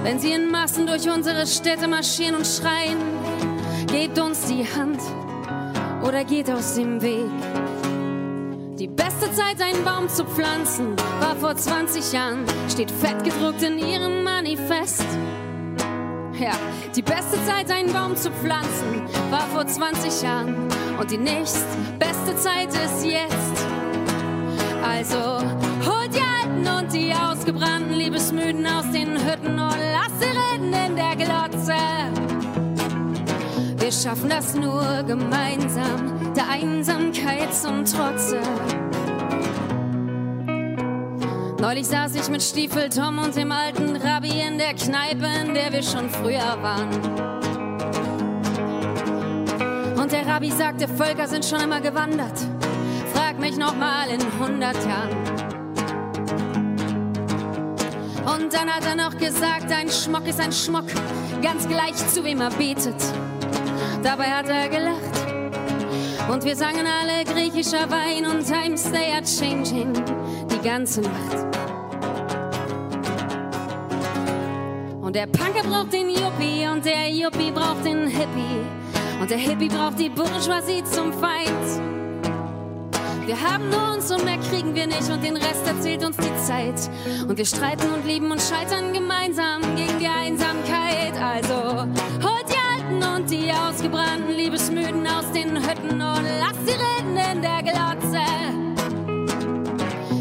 Speaker 13: Wenn sie in Massen durch unsere Städte marschieren und schreien, gebt uns die Hand oder geht aus dem Weg. Die beste Zeit, einen Baum zu pflanzen, war vor 20 Jahren, steht fett gedruckt in ihrem Manifest. Ja, die beste Zeit, einen Baum zu pflanzen, war vor 20 Jahren. Und die nächstbeste Zeit ist jetzt. Also holt die Alten und die Ausgebrannten, Liebesmüden aus den Hütten und lasst sie reden in der Glotze. Schaffen das nur gemeinsam, der Einsamkeit zum Trotze. Neulich saß ich mit Stiefel Tom und dem alten Rabbi in der Kneipe, in der wir schon früher waren. Und der Rabbi sagte, Völker sind schon immer gewandert. Frag mich noch mal in 100 Jahren. Und dann hat er noch gesagt, ein Schmock ist ein Schmock, ganz gleich zu wem er betet. Dabei hat er gelacht. Und wir sangen alle griechischer Wein und Times they are changing die ganze Nacht. Und der Punker braucht den Yuppie und der Yuppie braucht den Hippie. Und der Hippie braucht die Bourgeoisie zum Feind. Wir haben nur uns und mehr kriegen wir nicht und den Rest erzählt uns die Zeit. Und wir streiten und lieben und scheitern gemeinsam gegen die Einsamkeit. Also holt Alten und die Ausgebrannten, Liebesmüden aus den Hütten und lasst sie reden in der Glotze.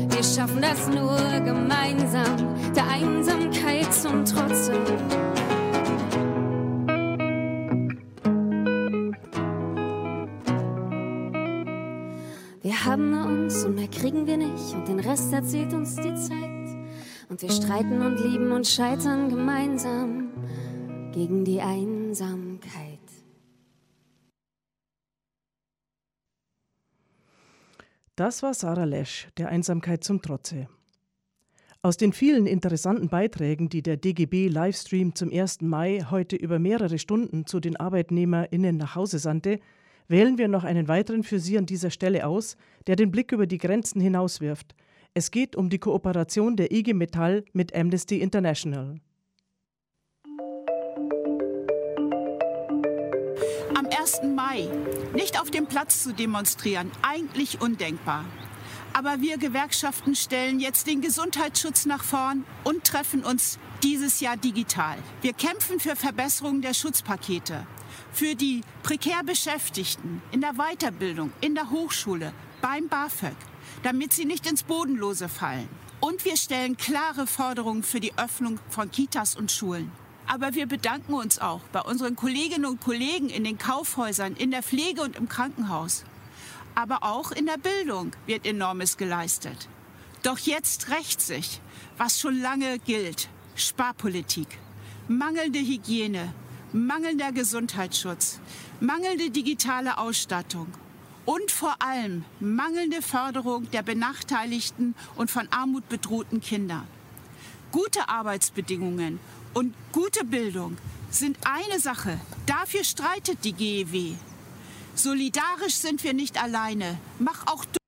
Speaker 13: Wir schaffen das nur gemeinsam, der Einsamkeit zum Trotze. Wir haben nur uns und mehr kriegen wir nicht und den Rest erzählt uns die Zeit. Und wir streiten und lieben und scheitern gemeinsam gegen die Einsamkeit.
Speaker 8: Das war Sarah Lesch, der Einsamkeit zum Trotze. Aus den vielen interessanten Beiträgen, die der DGB Livestream zum 1. Mai heute über mehrere Stunden zu den ArbeitnehmerInnen nach Hause sandte, wählen wir noch einen weiteren für Sie an dieser Stelle aus, der den Blick über die Grenzen hinauswirft. Es geht um die Kooperation der IG Metall mit Amnesty International.
Speaker 14: 1. Mai nicht auf dem Platz zu demonstrieren, eigentlich undenkbar. Aber wir Gewerkschaften stellen jetzt den Gesundheitsschutz nach vorn und treffen uns dieses Jahr digital. Wir kämpfen für Verbesserungen der Schutzpakete, für die prekär Beschäftigten in der Weiterbildung, in der Hochschule, beim BAföG, damit sie nicht ins Bodenlose fallen. Und wir stellen klare Forderungen für die Öffnung von Kitas und Schulen. Aber wir bedanken uns auch bei unseren Kolleginnen und Kollegen in den Kaufhäusern, in der Pflege und im Krankenhaus. Aber auch in der Bildung wird enormes geleistet. Doch jetzt rächt sich, was schon lange gilt. Sparpolitik, mangelnde Hygiene, mangelnder Gesundheitsschutz, mangelnde digitale Ausstattung und vor allem mangelnde Förderung der benachteiligten und von Armut bedrohten Kinder. Gute Arbeitsbedingungen und gute Bildung sind eine Sache. Dafür streitet die GEW. Solidarisch sind wir nicht alleine. Mach auch du.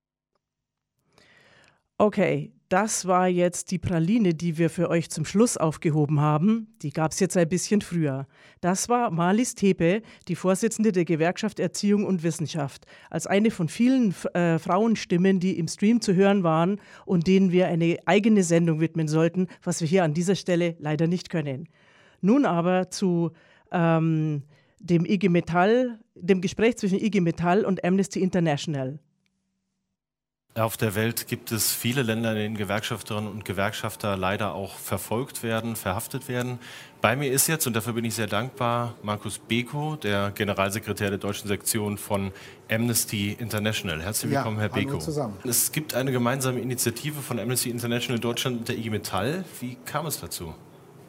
Speaker 8: Okay, das war jetzt die Praline, die wir für euch zum Schluss aufgehoben haben. Die gab es jetzt ein bisschen früher. Das war Marlies Tepe, die Vorsitzende der Gewerkschaft Erziehung und Wissenschaft, als eine von vielen äh, Frauenstimmen, die im Stream zu hören waren und denen wir eine eigene Sendung widmen sollten, was wir hier an dieser Stelle leider nicht können. Nun aber zu ähm, dem IG Metall, dem Gespräch zwischen IG Metall und Amnesty International.
Speaker 15: Auf der Welt gibt es viele Länder, in denen Gewerkschafterinnen und Gewerkschafter leider auch verfolgt werden, verhaftet werden. Bei mir ist jetzt, und dafür bin ich sehr dankbar, Markus Beko, der Generalsekretär der deutschen Sektion von Amnesty International. Herzlich willkommen, ja, Herr Beko.
Speaker 16: Zusammen.
Speaker 15: Es gibt eine gemeinsame Initiative von Amnesty International Deutschland und der IG Metall. Wie kam es dazu?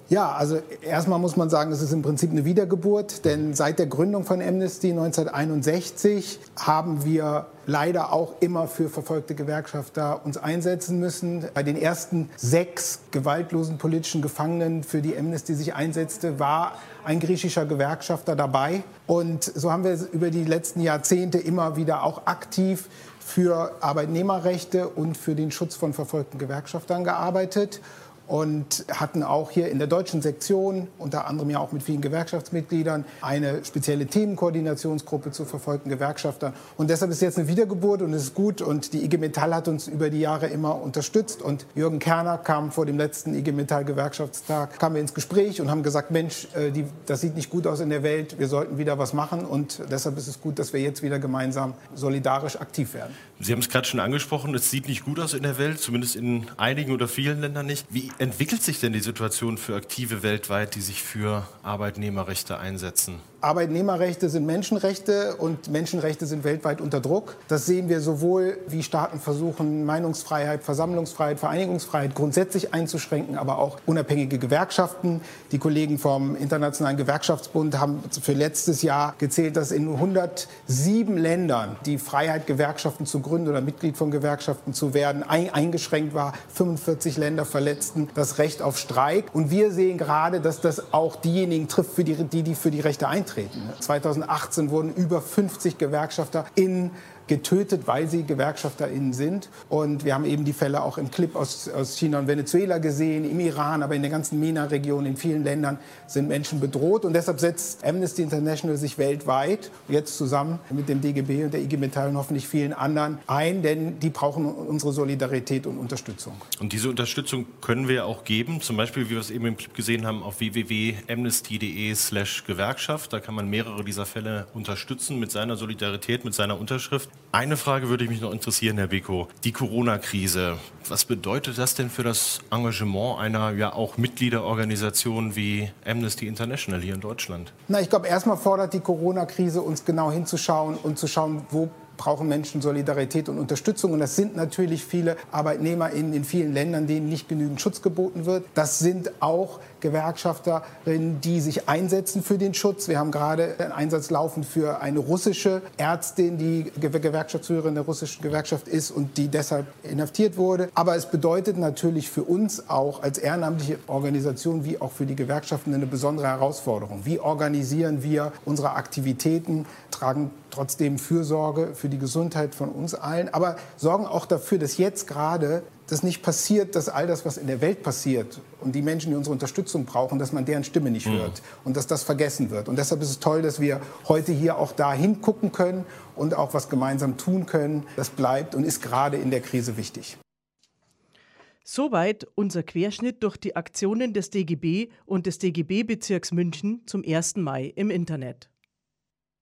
Speaker 16: Ja, also erstmal muss man sagen, es ist im Prinzip eine Wiedergeburt, denn seit der Gründung von Amnesty 1961 haben wir leider auch immer für verfolgte Gewerkschafter uns einsetzen müssen. Bei den ersten sechs gewaltlosen politischen Gefangenen, für die Amnesty sich einsetzte, war ein griechischer Gewerkschafter dabei. Und so haben wir über die letzten Jahrzehnte immer wieder auch aktiv für Arbeitnehmerrechte und für den Schutz von verfolgten Gewerkschaftern gearbeitet und hatten auch hier in der deutschen Sektion, unter anderem ja auch mit vielen Gewerkschaftsmitgliedern, eine spezielle Themenkoordinationsgruppe zu verfolgten Gewerkschaftern. Und deshalb ist jetzt eine Wiedergeburt und es ist gut. Und die IG Metall hat uns über die Jahre immer unterstützt. Und Jürgen Kerner kam vor dem letzten IG Metall Gewerkschaftstag, kamen wir ins Gespräch und haben gesagt, Mensch, äh, die, das sieht nicht gut aus in der Welt, wir sollten wieder was machen. Und deshalb ist es gut, dass wir jetzt wieder gemeinsam solidarisch aktiv werden.
Speaker 15: Sie haben es gerade schon angesprochen, es sieht nicht gut aus in der Welt, zumindest in einigen oder vielen Ländern nicht. Wie entwickelt sich denn die Situation für Aktive weltweit, die sich für Arbeitnehmerrechte einsetzen?
Speaker 16: Arbeitnehmerrechte sind Menschenrechte und Menschenrechte sind weltweit unter Druck. Das sehen wir sowohl, wie Staaten versuchen, Meinungsfreiheit, Versammlungsfreiheit, Vereinigungsfreiheit grundsätzlich einzuschränken, aber auch unabhängige Gewerkschaften. Die Kollegen vom Internationalen Gewerkschaftsbund haben für letztes Jahr gezählt, dass in 107 Ländern die Freiheit, Gewerkschaften zu gründen oder Mitglied von Gewerkschaften zu werden, eingeschränkt war. 45 Länder verletzten das Recht auf Streik. Und wir sehen gerade, dass das auch diejenigen trifft, die, die für die Rechte eintreten auftreten. 2018 wurden über 50 Gewerkschafter in getötet, weil sie GewerkschafterInnen sind. Und wir haben eben die Fälle auch im Clip aus, aus China und Venezuela gesehen, im Iran, aber in der ganzen MENA-Region, in vielen Ländern sind Menschen bedroht. Und deshalb setzt Amnesty International sich weltweit, jetzt zusammen mit dem DGB und der IG Metall und hoffentlich vielen anderen, ein, denn die brauchen unsere Solidarität und Unterstützung.
Speaker 15: Und diese Unterstützung können wir auch geben, zum Beispiel, wie wir es eben im Clip gesehen haben, auf www.amnesty.de slash Gewerkschaft. Da kann man mehrere dieser Fälle unterstützen mit seiner Solidarität, mit seiner Unterschrift. Eine Frage würde mich noch interessieren, Herr Beko. Die Corona-Krise, was bedeutet das denn für das Engagement einer ja auch Mitgliederorganisation wie Amnesty International hier in Deutschland?
Speaker 16: Na, ich glaube, erstmal fordert die Corona-Krise uns genau hinzuschauen und zu schauen, wo brauchen Menschen Solidarität und Unterstützung. Und das sind natürlich viele Arbeitnehmer in, in vielen Ländern, denen nicht genügend Schutz geboten wird. Das sind auch Gewerkschafterinnen, die sich einsetzen für den Schutz. Wir haben gerade einen Einsatz laufen für eine russische Ärztin, die Gewerkschaftsführerin der russischen Gewerkschaft ist und die deshalb inhaftiert wurde. Aber es bedeutet natürlich für uns auch als ehrenamtliche Organisation wie auch für die Gewerkschaften eine besondere Herausforderung. Wie organisieren wir unsere Aktivitäten, tragen trotzdem Fürsorge für die Gesundheit von uns allen, aber sorgen auch dafür, dass jetzt gerade das nicht passiert, dass all das, was in der Welt passiert und die Menschen, die unsere Unterstützung brauchen, dass man deren Stimme nicht mhm. hört und dass das vergessen wird. Und deshalb ist es toll, dass wir heute hier auch da hingucken können und auch was gemeinsam tun können. Das bleibt und ist gerade in der Krise wichtig.
Speaker 8: Soweit unser Querschnitt durch die Aktionen des DGB und des DGB-Bezirks München zum 1. Mai im Internet.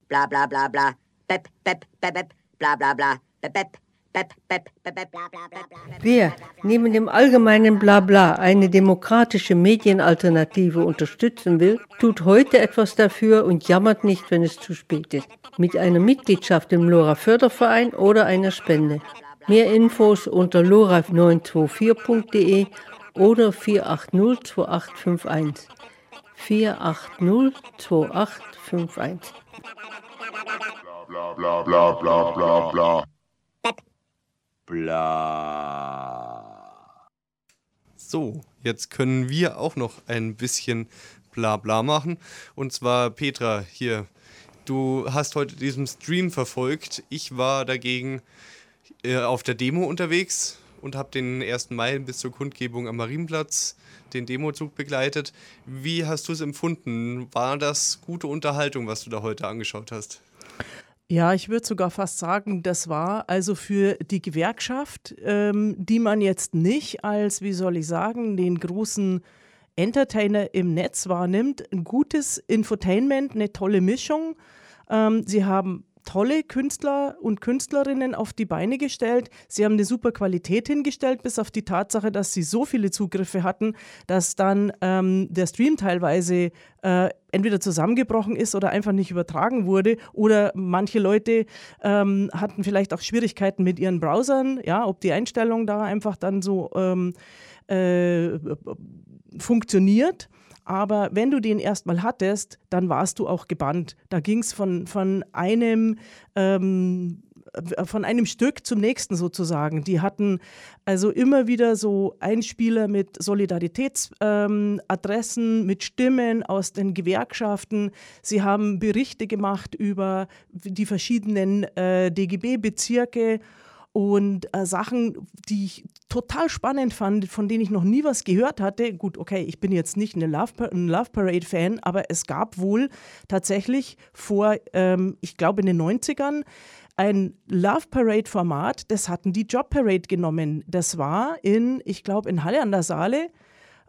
Speaker 17: Bla bla bla bla. Bep, bep, bep, bep. Bla bla bla. Bep, bep. Wer neben dem allgemeinen Blabla eine demokratische Medienalternative unterstützen will, tut heute etwas dafür und jammert nicht, wenn es zu spät ist. Mit einer Mitgliedschaft im LoRa Förderverein oder einer Spende. Mehr Infos unter lora924.de oder 480 2851. 480 2851.
Speaker 1: Bla bla bla bla bla bla.
Speaker 3: Bla. So, jetzt können wir auch noch ein bisschen Blabla machen. Und zwar, Petra, hier, du hast heute diesen Stream verfolgt. Ich war dagegen äh, auf der Demo unterwegs und habe den 1. Mai bis zur Kundgebung am Marienplatz den Demozug begleitet. Wie hast du es empfunden? War das gute Unterhaltung, was du da heute angeschaut hast?
Speaker 8: Ja, ich würde sogar fast sagen, das war also für die Gewerkschaft, ähm, die man jetzt nicht als, wie soll ich sagen, den großen Entertainer im Netz wahrnimmt, ein gutes Infotainment, eine tolle Mischung. Ähm, sie haben tolle Künstler und Künstlerinnen auf die Beine gestellt. Sie haben eine super Qualität hingestellt, bis auf die Tatsache, dass sie so viele Zugriffe hatten, dass dann ähm, der Stream teilweise äh, entweder zusammengebrochen ist oder einfach nicht übertragen wurde. Oder manche Leute ähm, hatten vielleicht auch Schwierigkeiten mit ihren Browsern, ja, ob die Einstellung da einfach dann so ähm, äh, funktioniert. Aber wenn du den erstmal hattest, dann warst du auch gebannt. Da ging es von, von einem ähm, von einem Stück zum nächsten sozusagen. Die hatten also immer wieder so Einspieler mit Solidaritätsadressen, ähm, mit Stimmen aus den Gewerkschaften. Sie haben Berichte gemacht über die verschiedenen äh, DGB-Bezirke und äh, Sachen, die ich total spannend fand, von denen ich noch nie was gehört hatte. Gut, okay, ich bin jetzt nicht eine Love, ein Love Parade-Fan, aber es gab wohl tatsächlich vor, ähm, ich glaube in den 90ern, ein Love Parade-Format, das hatten die Job Parade genommen. Das war in, ich glaube, in Halle an der Saale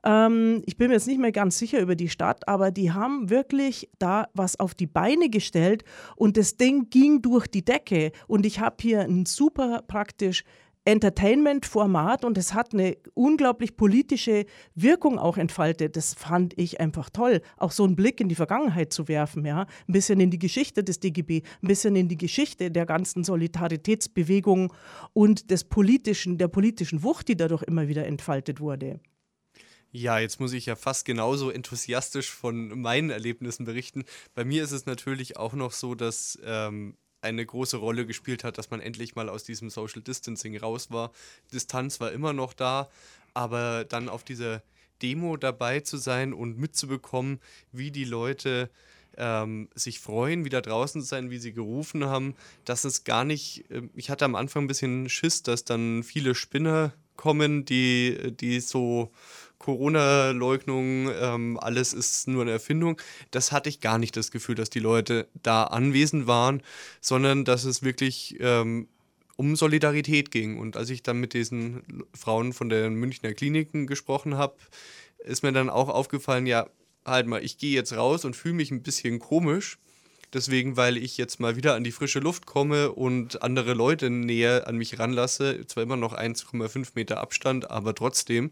Speaker 8: ähm, ich bin mir jetzt nicht mehr ganz sicher über die Stadt, aber die haben wirklich da was auf die Beine gestellt und das Ding ging durch die Decke. Und ich habe hier ein super praktisch Entertainment-Format und es hat eine unglaublich politische Wirkung auch entfaltet. Das fand ich einfach toll, auch so einen Blick in die Vergangenheit zu werfen, ja, ein bisschen in die Geschichte des DGB, ein bisschen in die Geschichte der ganzen Solidaritätsbewegung und des politischen, der politischen Wucht, die dadurch immer wieder entfaltet wurde.
Speaker 3: Ja, jetzt muss ich ja fast genauso enthusiastisch von meinen Erlebnissen berichten. Bei mir ist es natürlich auch noch so, dass ähm, eine große Rolle gespielt hat, dass man endlich mal aus diesem Social Distancing raus war. Distanz war immer noch da, aber dann auf dieser Demo dabei zu sein und mitzubekommen, wie die Leute ähm, sich freuen, wieder draußen zu sein, wie sie gerufen haben, das ist gar nicht, äh, ich hatte am Anfang ein bisschen Schiss, dass dann viele Spinner kommen, die, die so Corona-Leugnung, ähm, alles ist nur eine Erfindung. Das hatte ich gar nicht das Gefühl, dass die Leute da anwesend waren, sondern dass es wirklich ähm, um Solidarität ging. Und als ich dann mit diesen Frauen von den Münchner Kliniken gesprochen habe, ist mir dann auch aufgefallen, ja, halt mal, ich gehe jetzt raus und fühle mich ein bisschen komisch. Deswegen, weil ich jetzt mal wieder an die frische Luft komme und andere Leute näher an mich ranlasse. Zwar immer noch 1,5 Meter Abstand, aber trotzdem.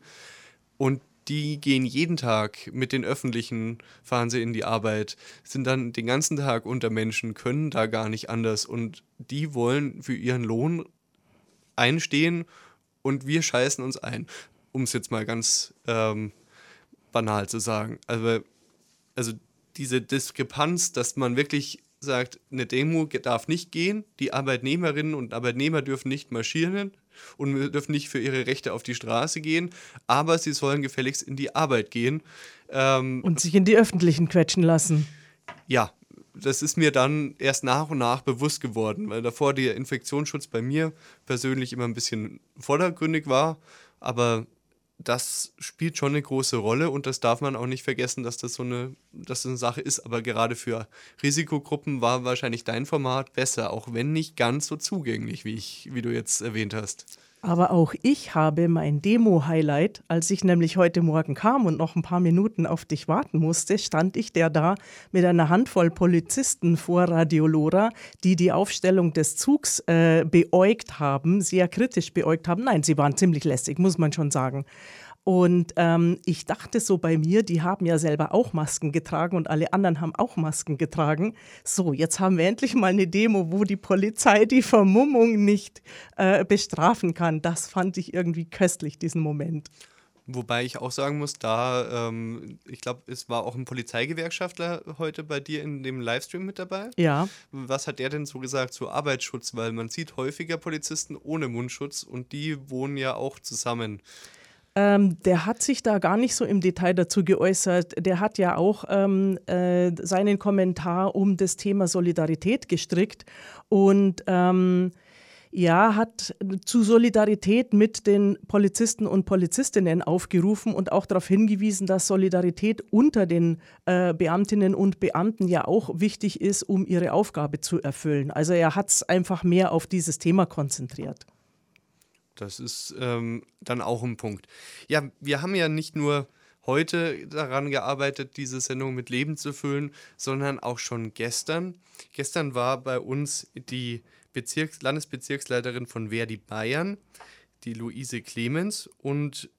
Speaker 3: Und die gehen jeden Tag mit den Öffentlichen, fahren sie in die Arbeit, sind dann den ganzen Tag unter Menschen, können da gar nicht anders. Und die wollen für ihren Lohn einstehen und wir scheißen uns ein, um es jetzt mal ganz ähm, banal zu sagen. Also, also diese Diskrepanz, dass man wirklich sagt, eine Demo darf nicht gehen, die Arbeitnehmerinnen und Arbeitnehmer dürfen nicht marschieren, und dürfen nicht für ihre Rechte auf die Straße gehen, aber sie sollen gefälligst in die Arbeit gehen.
Speaker 8: Ähm, und sich in die Öffentlichen quetschen lassen.
Speaker 3: Ja, das ist mir dann erst nach und nach bewusst geworden, weil davor der Infektionsschutz bei mir persönlich immer ein bisschen vordergründig war, aber das spielt schon eine große Rolle und das darf man auch nicht vergessen, dass das so eine, dass das eine Sache ist. Aber gerade für Risikogruppen war wahrscheinlich dein Format besser, auch wenn nicht ganz so zugänglich, wie, ich, wie du jetzt erwähnt hast.
Speaker 8: Aber auch ich habe mein Demo-Highlight, als ich nämlich heute Morgen kam und noch ein paar Minuten auf dich warten musste, stand ich der da mit einer Handvoll Polizisten vor Radio Lora, die die Aufstellung des Zugs äh, beäugt haben, sehr kritisch beäugt haben. Nein, sie waren ziemlich lästig, muss man schon sagen. Und ähm, ich dachte so bei mir, die haben ja selber auch Masken getragen und alle anderen haben auch Masken getragen. So, jetzt haben wir endlich mal eine Demo, wo die Polizei die Vermummung nicht äh, bestrafen kann. Das fand ich irgendwie köstlich, diesen Moment.
Speaker 3: Wobei ich auch sagen muss, da, ähm, ich glaube, es war auch ein Polizeigewerkschaftler heute bei dir in dem Livestream mit dabei.
Speaker 8: Ja.
Speaker 3: Was hat der denn so gesagt zu Arbeitsschutz? Weil man sieht häufiger Polizisten ohne Mundschutz und die wohnen ja auch zusammen.
Speaker 8: Ähm, der hat sich da gar nicht so im Detail dazu geäußert. Der hat ja auch ähm, äh, seinen Kommentar um das Thema Solidarität gestrickt und ähm, ja, hat zu Solidarität mit den Polizisten und Polizistinnen aufgerufen und auch darauf hingewiesen, dass Solidarität unter den äh, Beamtinnen und Beamten ja auch wichtig ist, um ihre Aufgabe zu erfüllen. Also er hat es einfach mehr auf dieses Thema konzentriert.
Speaker 3: Das ist ähm, dann auch ein Punkt. Ja, wir haben ja nicht nur heute daran gearbeitet, diese Sendung mit Leben zu füllen, sondern auch schon gestern. Gestern war bei uns die Bezirks Landesbezirksleiterin von Verdi Bayern, die Luise Clemens. Und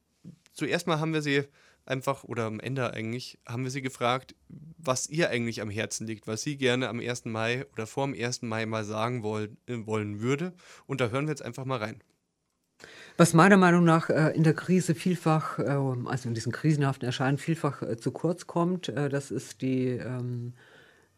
Speaker 3: zuerst mal haben wir sie einfach, oder am Ende eigentlich, haben wir sie gefragt, was ihr eigentlich am Herzen liegt, was sie gerne am 1. Mai oder vor dem 1. Mai mal sagen wollen, äh, wollen würde. Und da hören wir jetzt einfach mal rein.
Speaker 18: Was meiner Meinung nach äh, in der Krise vielfach, äh, also in diesen krisenhaften Erscheinen vielfach äh, zu kurz kommt, äh, das ist die, ähm,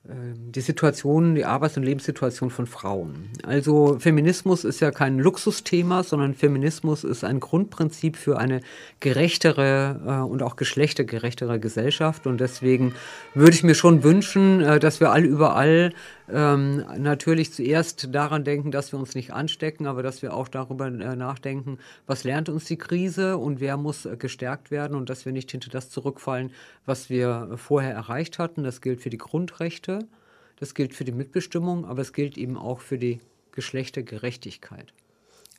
Speaker 18: ähm, die Situation, die Arbeits- und Lebenssituation von Frauen. Also Feminismus ist ja kein Luxusthema, sondern Feminismus ist ein Grundprinzip für eine gerechtere und auch geschlechtergerechtere Gesellschaft. Und deswegen würde ich mir schon wünschen, dass wir alle überall ähm, natürlich zuerst daran denken, dass wir uns nicht anstecken, aber dass wir auch darüber äh, nachdenken, was lernt uns die Krise und wer muss äh, gestärkt werden und dass wir nicht hinter das zurückfallen, was wir vorher erreicht hatten. Das gilt für die Grundrechte, das gilt für die Mitbestimmung, aber es gilt eben auch für die Geschlechtergerechtigkeit.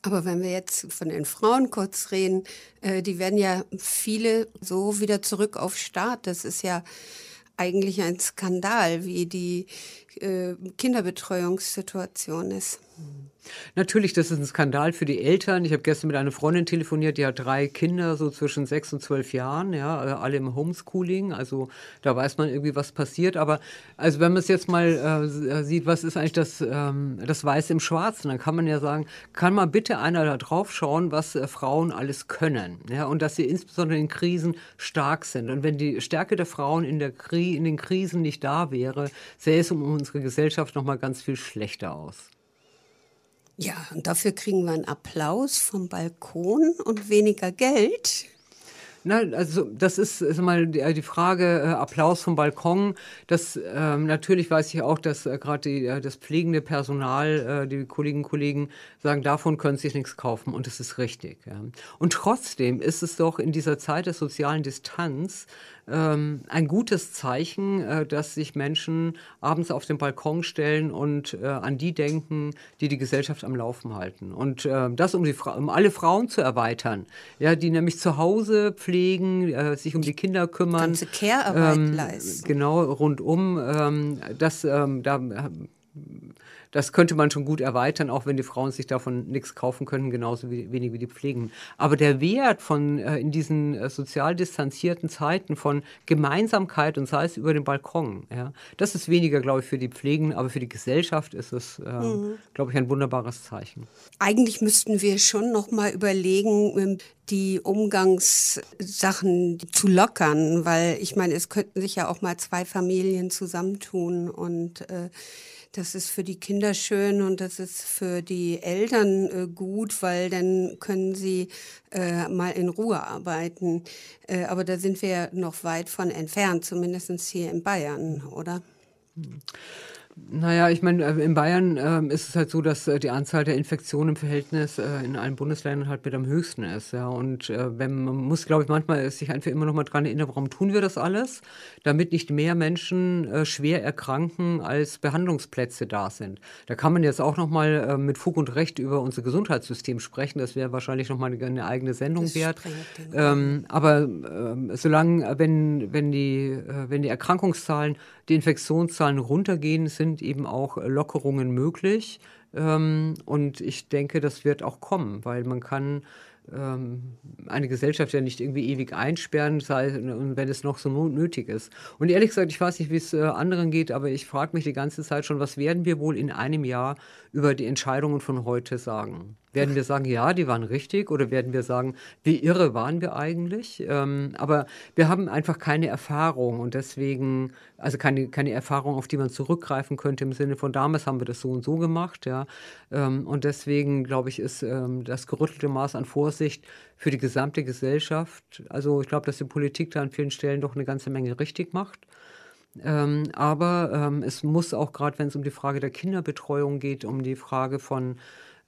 Speaker 19: Aber wenn wir jetzt von den Frauen kurz reden, äh, die werden ja viele so wieder zurück auf Staat. Das ist ja eigentlich ein Skandal, wie die äh, Kinderbetreuungssituation ist.
Speaker 18: Natürlich, das ist ein Skandal für die Eltern. Ich habe gestern mit einer Freundin telefoniert, die hat drei Kinder, so zwischen sechs und zwölf Jahren, ja, äh, alle im Homeschooling. Also da weiß man irgendwie, was passiert. Aber also wenn man es jetzt mal äh, sieht, was ist eigentlich das, ähm, das Weiße im Schwarzen, dann kann man ja sagen, kann mal bitte einer da drauf schauen, was äh, Frauen alles können. Ja, und dass sie insbesondere in Krisen stark sind. Und wenn die Stärke der Frauen in, der Kri in den Krisen nicht da wäre, sähe es um unsere Gesellschaft noch mal ganz viel schlechter aus.
Speaker 19: Ja, und dafür kriegen wir einen Applaus vom Balkon und weniger Geld.
Speaker 18: Nein, also das ist, ist mal die, die Frage, äh, Applaus vom Balkon. Das, ähm, natürlich weiß ich auch, dass äh, gerade äh, das pflegende Personal, äh, die Kolleginnen und Kollegen sagen, davon können sie sich nichts kaufen und das ist richtig. Ja. Und trotzdem ist es doch in dieser Zeit der sozialen Distanz ähm, ein gutes Zeichen, äh, dass sich Menschen abends auf den Balkon stellen und äh, an die denken, die die Gesellschaft am Laufen halten. Und äh, das, um, die um alle Frauen zu erweitern, ja, die nämlich zu Hause pflegen, äh, sich um die Kinder kümmern.
Speaker 19: Ganze Care-Arbeit
Speaker 18: ähm,
Speaker 19: leisten.
Speaker 18: Genau, rundum. Ähm, das, ähm, da das könnte man schon gut erweitern, auch wenn die Frauen sich davon nichts kaufen können, genauso wie, wenig wie die Pflegen. Aber der Wert von äh, in diesen äh, sozial distanzierten Zeiten von Gemeinsamkeit und sei es über den Balkon, ja, das ist weniger, glaube ich, für die Pflegen, aber für die Gesellschaft ist es, äh, mhm. glaube ich, ein wunderbares Zeichen.
Speaker 19: Eigentlich müssten wir schon noch mal überlegen, ähm, die Umgangssachen zu lockern, weil ich meine, es könnten sich ja auch mal zwei Familien zusammentun und äh, das ist für die Kinder schön und das ist für die Eltern äh, gut, weil dann können sie äh, mal in Ruhe arbeiten. Äh, aber da sind wir noch weit von entfernt, zumindest hier in Bayern, oder?
Speaker 18: Naja, ich meine, äh, in Bayern äh, ist es halt so, dass äh, die Anzahl der Infektionen im Verhältnis äh, in allen Bundesländern halt mit am höchsten ist. Ja. Und äh, wenn, man muss, glaube ich, manchmal sich einfach immer noch mal dran erinnern, warum tun wir das alles? Damit nicht mehr Menschen äh, schwer erkranken, als Behandlungsplätze da sind. Da kann man jetzt auch noch mal mit Fug und Recht über unser Gesundheitssystem sprechen. Das wäre wahrscheinlich noch mal eine, eine eigene Sendung das wert. Ähm, aber ähm, solange, wenn, wenn, die, wenn die Erkrankungszahlen, die Infektionszahlen runtergehen, sind sind eben auch Lockerungen möglich. Ähm, und ich denke, das wird auch kommen, weil man kann ähm, eine Gesellschaft ja nicht irgendwie ewig einsperren, sei, wenn es noch so nötig ist. Und ehrlich gesagt, ich weiß nicht, wie es äh, anderen geht, aber ich frage mich die ganze Zeit schon, was werden wir wohl in einem Jahr über die Entscheidungen von heute sagen? Werden wir sagen, ja, die waren richtig oder werden wir sagen, wie irre waren wir eigentlich? Ähm, aber wir haben einfach keine Erfahrung und deswegen, also keine, keine Erfahrung, auf die man zurückgreifen könnte im Sinne von damals haben wir das so und so gemacht, ja. Ähm, und deswegen, glaube ich, ist ähm, das gerüttelte Maß an Vorsicht für die gesamte Gesellschaft. Also ich glaube, dass die Politik da an vielen Stellen doch eine ganze Menge richtig macht. Ähm, aber ähm, es muss auch gerade, wenn es um die Frage der Kinderbetreuung geht, um die Frage von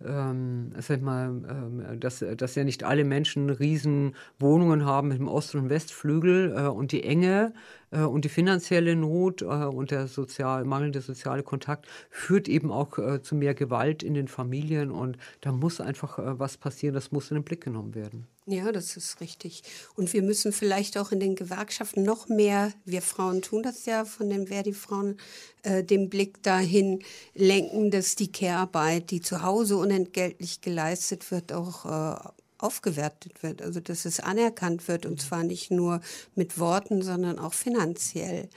Speaker 18: ähm, sag mal, ähm, dass, dass ja nicht alle Menschen riesen Wohnungen haben mit dem Ost- und Westflügel äh, und die Enge äh, und die finanzielle Not äh, und der sozial, mangelnde soziale Kontakt führt eben auch äh, zu mehr Gewalt in den Familien und da muss einfach äh, was passieren, das muss in den Blick genommen werden.
Speaker 19: Ja, das ist richtig. Und wir müssen vielleicht auch in den Gewerkschaften noch mehr, wir Frauen tun das ja von den Verdi-Frauen, äh, den Blick dahin lenken, dass die Care-Arbeit, die zu Hause unentgeltlich geleistet wird, auch äh, aufgewertet wird, also dass es anerkannt wird und zwar nicht nur mit Worten, sondern auch finanziell.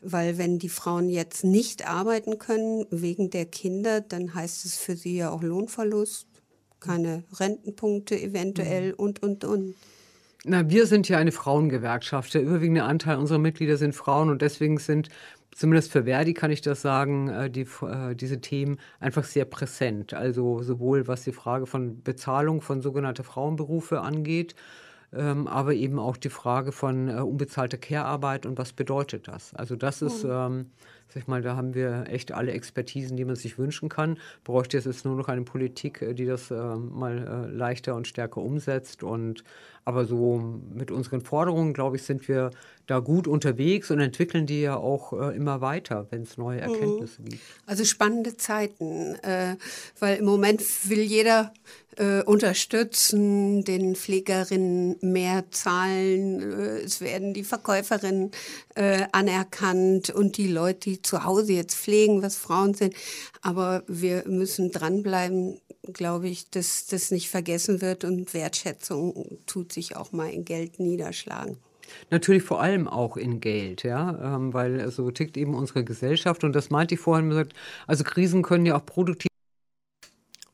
Speaker 19: Weil wenn die Frauen jetzt nicht arbeiten können wegen der Kinder, dann heißt es für sie ja auch Lohnverlust, keine Rentenpunkte eventuell mhm. und, und, und.
Speaker 18: Na, wir sind ja eine Frauengewerkschaft. Der überwiegende Anteil unserer Mitglieder sind Frauen und deswegen sind zumindest für Verdi kann ich das sagen, äh, die, äh, diese Themen einfach sehr präsent. Also sowohl was die Frage von Bezahlung von sogenannten Frauenberufe angeht, ähm, aber eben auch die Frage von äh, unbezahlter Care-Arbeit und was bedeutet das. Also das ist, mhm. ähm, sag mal, da haben wir echt alle Expertisen, die man sich wünschen kann. Bräuchte es jetzt nur noch eine Politik, äh, die das äh, mal äh, leichter und stärker umsetzt und aber so mit unseren Forderungen, glaube ich, sind wir da gut unterwegs und entwickeln die ja auch äh, immer weiter, wenn es neue mhm. Erkenntnisse gibt.
Speaker 19: Also spannende Zeiten, äh, weil im Moment will jeder äh, unterstützen, den Pflegerinnen mehr zahlen, äh, es werden die Verkäuferinnen äh, anerkannt und die Leute, die zu Hause jetzt pflegen, was Frauen sind. Aber wir müssen dranbleiben, glaube ich, dass das nicht vergessen wird und Wertschätzung tut sich auch mal in Geld niederschlagen.
Speaker 18: Natürlich vor allem auch in Geld, ja, ähm, weil so tickt eben unsere Gesellschaft und das meinte ich vorhin gesagt, also Krisen können ja auch produktiv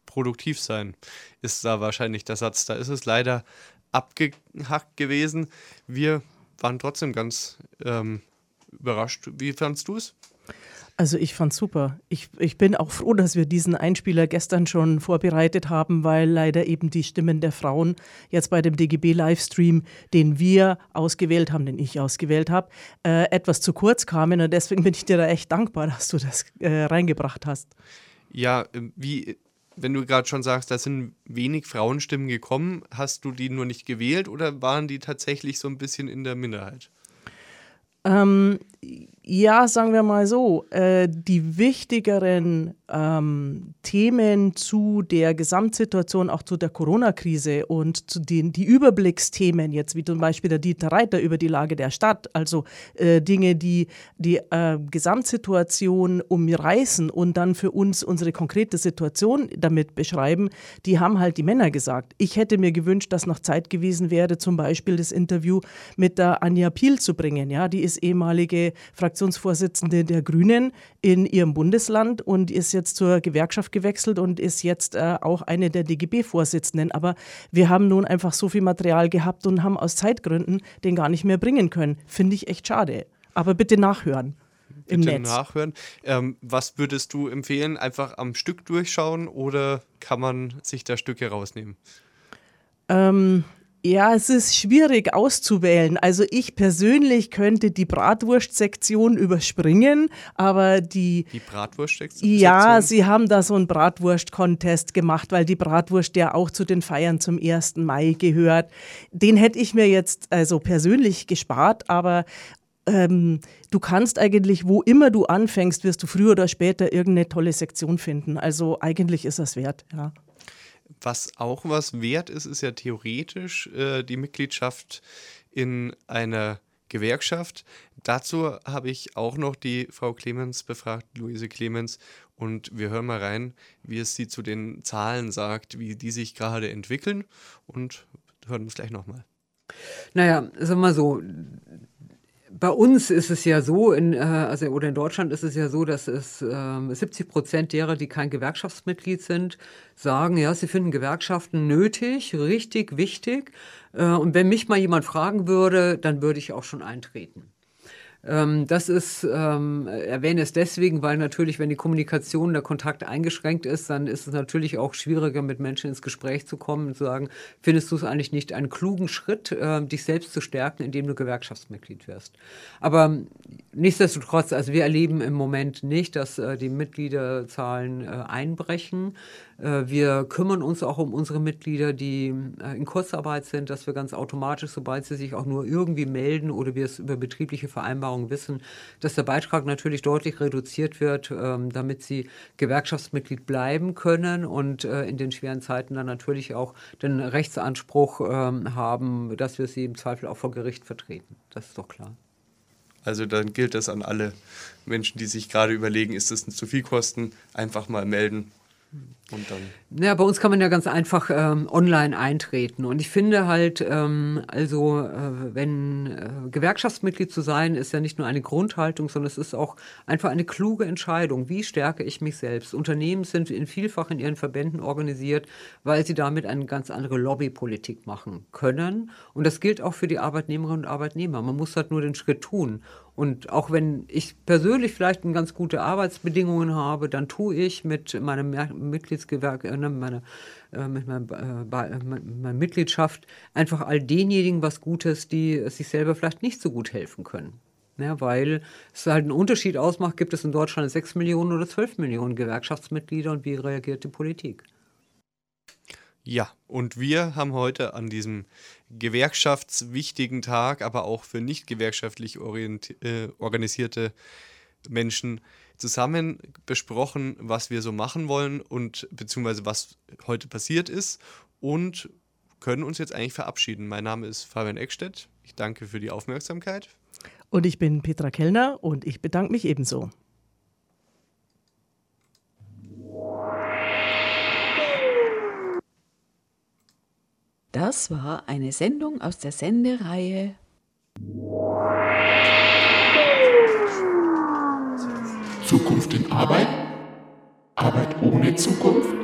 Speaker 3: produktiv sein, ist da wahrscheinlich der Satz. Da ist es leider abgehackt gewesen. Wir waren trotzdem ganz ähm, überrascht. Wie fandst du es?
Speaker 8: Also ich fand's super. Ich, ich bin auch froh, dass wir diesen Einspieler gestern schon vorbereitet haben, weil leider eben die Stimmen der Frauen jetzt bei dem DGB-Livestream, den wir ausgewählt haben, den ich ausgewählt habe, äh, etwas zu kurz kamen. Und deswegen bin ich dir da echt dankbar, dass du das äh, reingebracht hast.
Speaker 3: Ja, ähm, wie, wenn du gerade schon sagst, da sind wenig Frauenstimmen gekommen, hast du die nur nicht gewählt oder waren die tatsächlich so ein bisschen in der Minderheit?
Speaker 8: Ähm, ja, sagen wir mal so, äh, die wichtigeren ähm, Themen zu der Gesamtsituation, auch zu der Corona-Krise und zu den die Überblicksthemen, jetzt wie zum Beispiel der Dieter Reiter über die Lage der Stadt, also äh, Dinge, die die äh, Gesamtsituation umreißen und dann für uns unsere konkrete Situation damit beschreiben, die haben halt die Männer gesagt. Ich hätte mir gewünscht, dass noch Zeit gewesen wäre, zum Beispiel das Interview mit der Anja Piel zu bringen. Ja, die ist ehemalige Fraktion Fraktionsvorsitzende der Grünen in ihrem Bundesland und ist jetzt zur Gewerkschaft gewechselt und ist jetzt äh, auch eine der DGB-Vorsitzenden. Aber wir haben nun einfach so viel Material gehabt und haben aus Zeitgründen den gar nicht mehr bringen können. Finde ich echt schade. Aber bitte nachhören. Im
Speaker 3: bitte
Speaker 8: Netz.
Speaker 3: nachhören. Ähm, was würdest du empfehlen? Einfach am Stück durchschauen oder kann man sich da Stücke rausnehmen?
Speaker 8: Ähm, Ja, es ist schwierig auszuwählen. Also ich persönlich könnte die Bratwurstsektion überspringen, aber die...
Speaker 3: Die Bratwurstsektion?
Speaker 8: Ja, sie haben da so einen Bratwurst-Contest gemacht, weil die Bratwurst ja auch zu den Feiern zum 1. Mai gehört. Den hätte ich mir jetzt also persönlich gespart, aber ähm, du kannst eigentlich, wo immer du anfängst, wirst du früher oder später irgendeine tolle Sektion finden. Also eigentlich ist das wert, ja.
Speaker 3: Was auch was wert ist, ist ja theoretisch äh, die Mitgliedschaft in einer Gewerkschaft. Dazu habe ich auch noch die Frau Clemens befragt, Luise Clemens, und wir hören mal rein, wie es sie zu den Zahlen sagt, wie die sich gerade entwickeln und hören uns gleich nochmal.
Speaker 18: Naja, sag mal so, bei uns ist es ja so, in, äh, also oder in Deutschland ist es ja so, dass es äh, 70 Prozent derer, die kein Gewerkschaftsmitglied sind, sagen, ja, sie finden Gewerkschaften nötig, richtig, wichtig. Äh, und wenn mich mal jemand fragen würde, dann würde ich auch schon eintreten. Ähm, das ist, ähm, erwähne es deswegen, weil natürlich, wenn die Kommunikation, der Kontakt eingeschränkt ist, dann ist es natürlich auch schwieriger, mit Menschen ins Gespräch zu kommen und zu sagen, findest du es eigentlich nicht einen klugen Schritt, äh, dich selbst zu stärken, indem du Gewerkschaftsmitglied wirst. Aber nichtsdestotrotz, also wir erleben im Moment nicht, dass äh, die Mitgliederzahlen äh, einbrechen. Äh, wir kümmern uns auch um unsere Mitglieder, die äh, in Kurzarbeit sind, dass wir ganz automatisch, sobald sie sich auch nur irgendwie melden oder wir es über betriebliche Vereinbarungen wissen, dass der Beitrag natürlich deutlich reduziert wird, ähm, damit sie Gewerkschaftsmitglied bleiben können und äh, in den schweren Zeiten dann natürlich auch den Rechtsanspruch ähm, haben, dass wir sie im Zweifel auch vor Gericht vertreten. Das ist doch klar.
Speaker 3: Also dann gilt das an alle Menschen, die sich gerade überlegen, ist das zu viel Kosten, einfach mal melden und dann
Speaker 18: ja, bei uns kann man ja ganz einfach ähm, online eintreten. Und ich finde halt, ähm, also äh, wenn äh, Gewerkschaftsmitglied zu sein, ist ja nicht nur eine Grundhaltung, sondern es ist auch einfach eine kluge Entscheidung. Wie stärke ich mich selbst? Unternehmen sind in vielfach in ihren Verbänden organisiert, weil sie damit eine ganz andere Lobbypolitik machen können. Und das gilt auch für die Arbeitnehmerinnen und Arbeitnehmer. Man muss halt nur den Schritt tun. Und auch wenn ich persönlich vielleicht ganz gute Arbeitsbedingungen habe, dann tue ich mit meinem Mitgliedsgewerk, äh, ne, meine, äh, mit, meinem, äh, äh meiner Mitgliedschaft einfach all denjenigen was Gutes, die sich selber vielleicht nicht so gut helfen können. Ja, weil es halt einen Unterschied ausmacht, gibt es in Deutschland 6 Millionen oder 12 Millionen Gewerkschaftsmitglieder und wie reagiert die Politik?
Speaker 3: Ja, und wir haben heute an diesem gewerkschaftswichtigen Tag, aber auch für nicht gewerkschaftlich äh, organisierte Menschen zusammen besprochen, was wir so machen wollen und beziehungsweise was heute passiert ist und können uns jetzt eigentlich verabschieden. Mein Name ist Fabian Eckstedt. Ich danke für die Aufmerksamkeit.
Speaker 8: Und ich bin Petra Kellner und ich bedanke mich ebenso.
Speaker 2: Das war eine Sendung aus der Sendereihe
Speaker 1: Zukunft in Arbeit? Arbeit ohne Zukunft?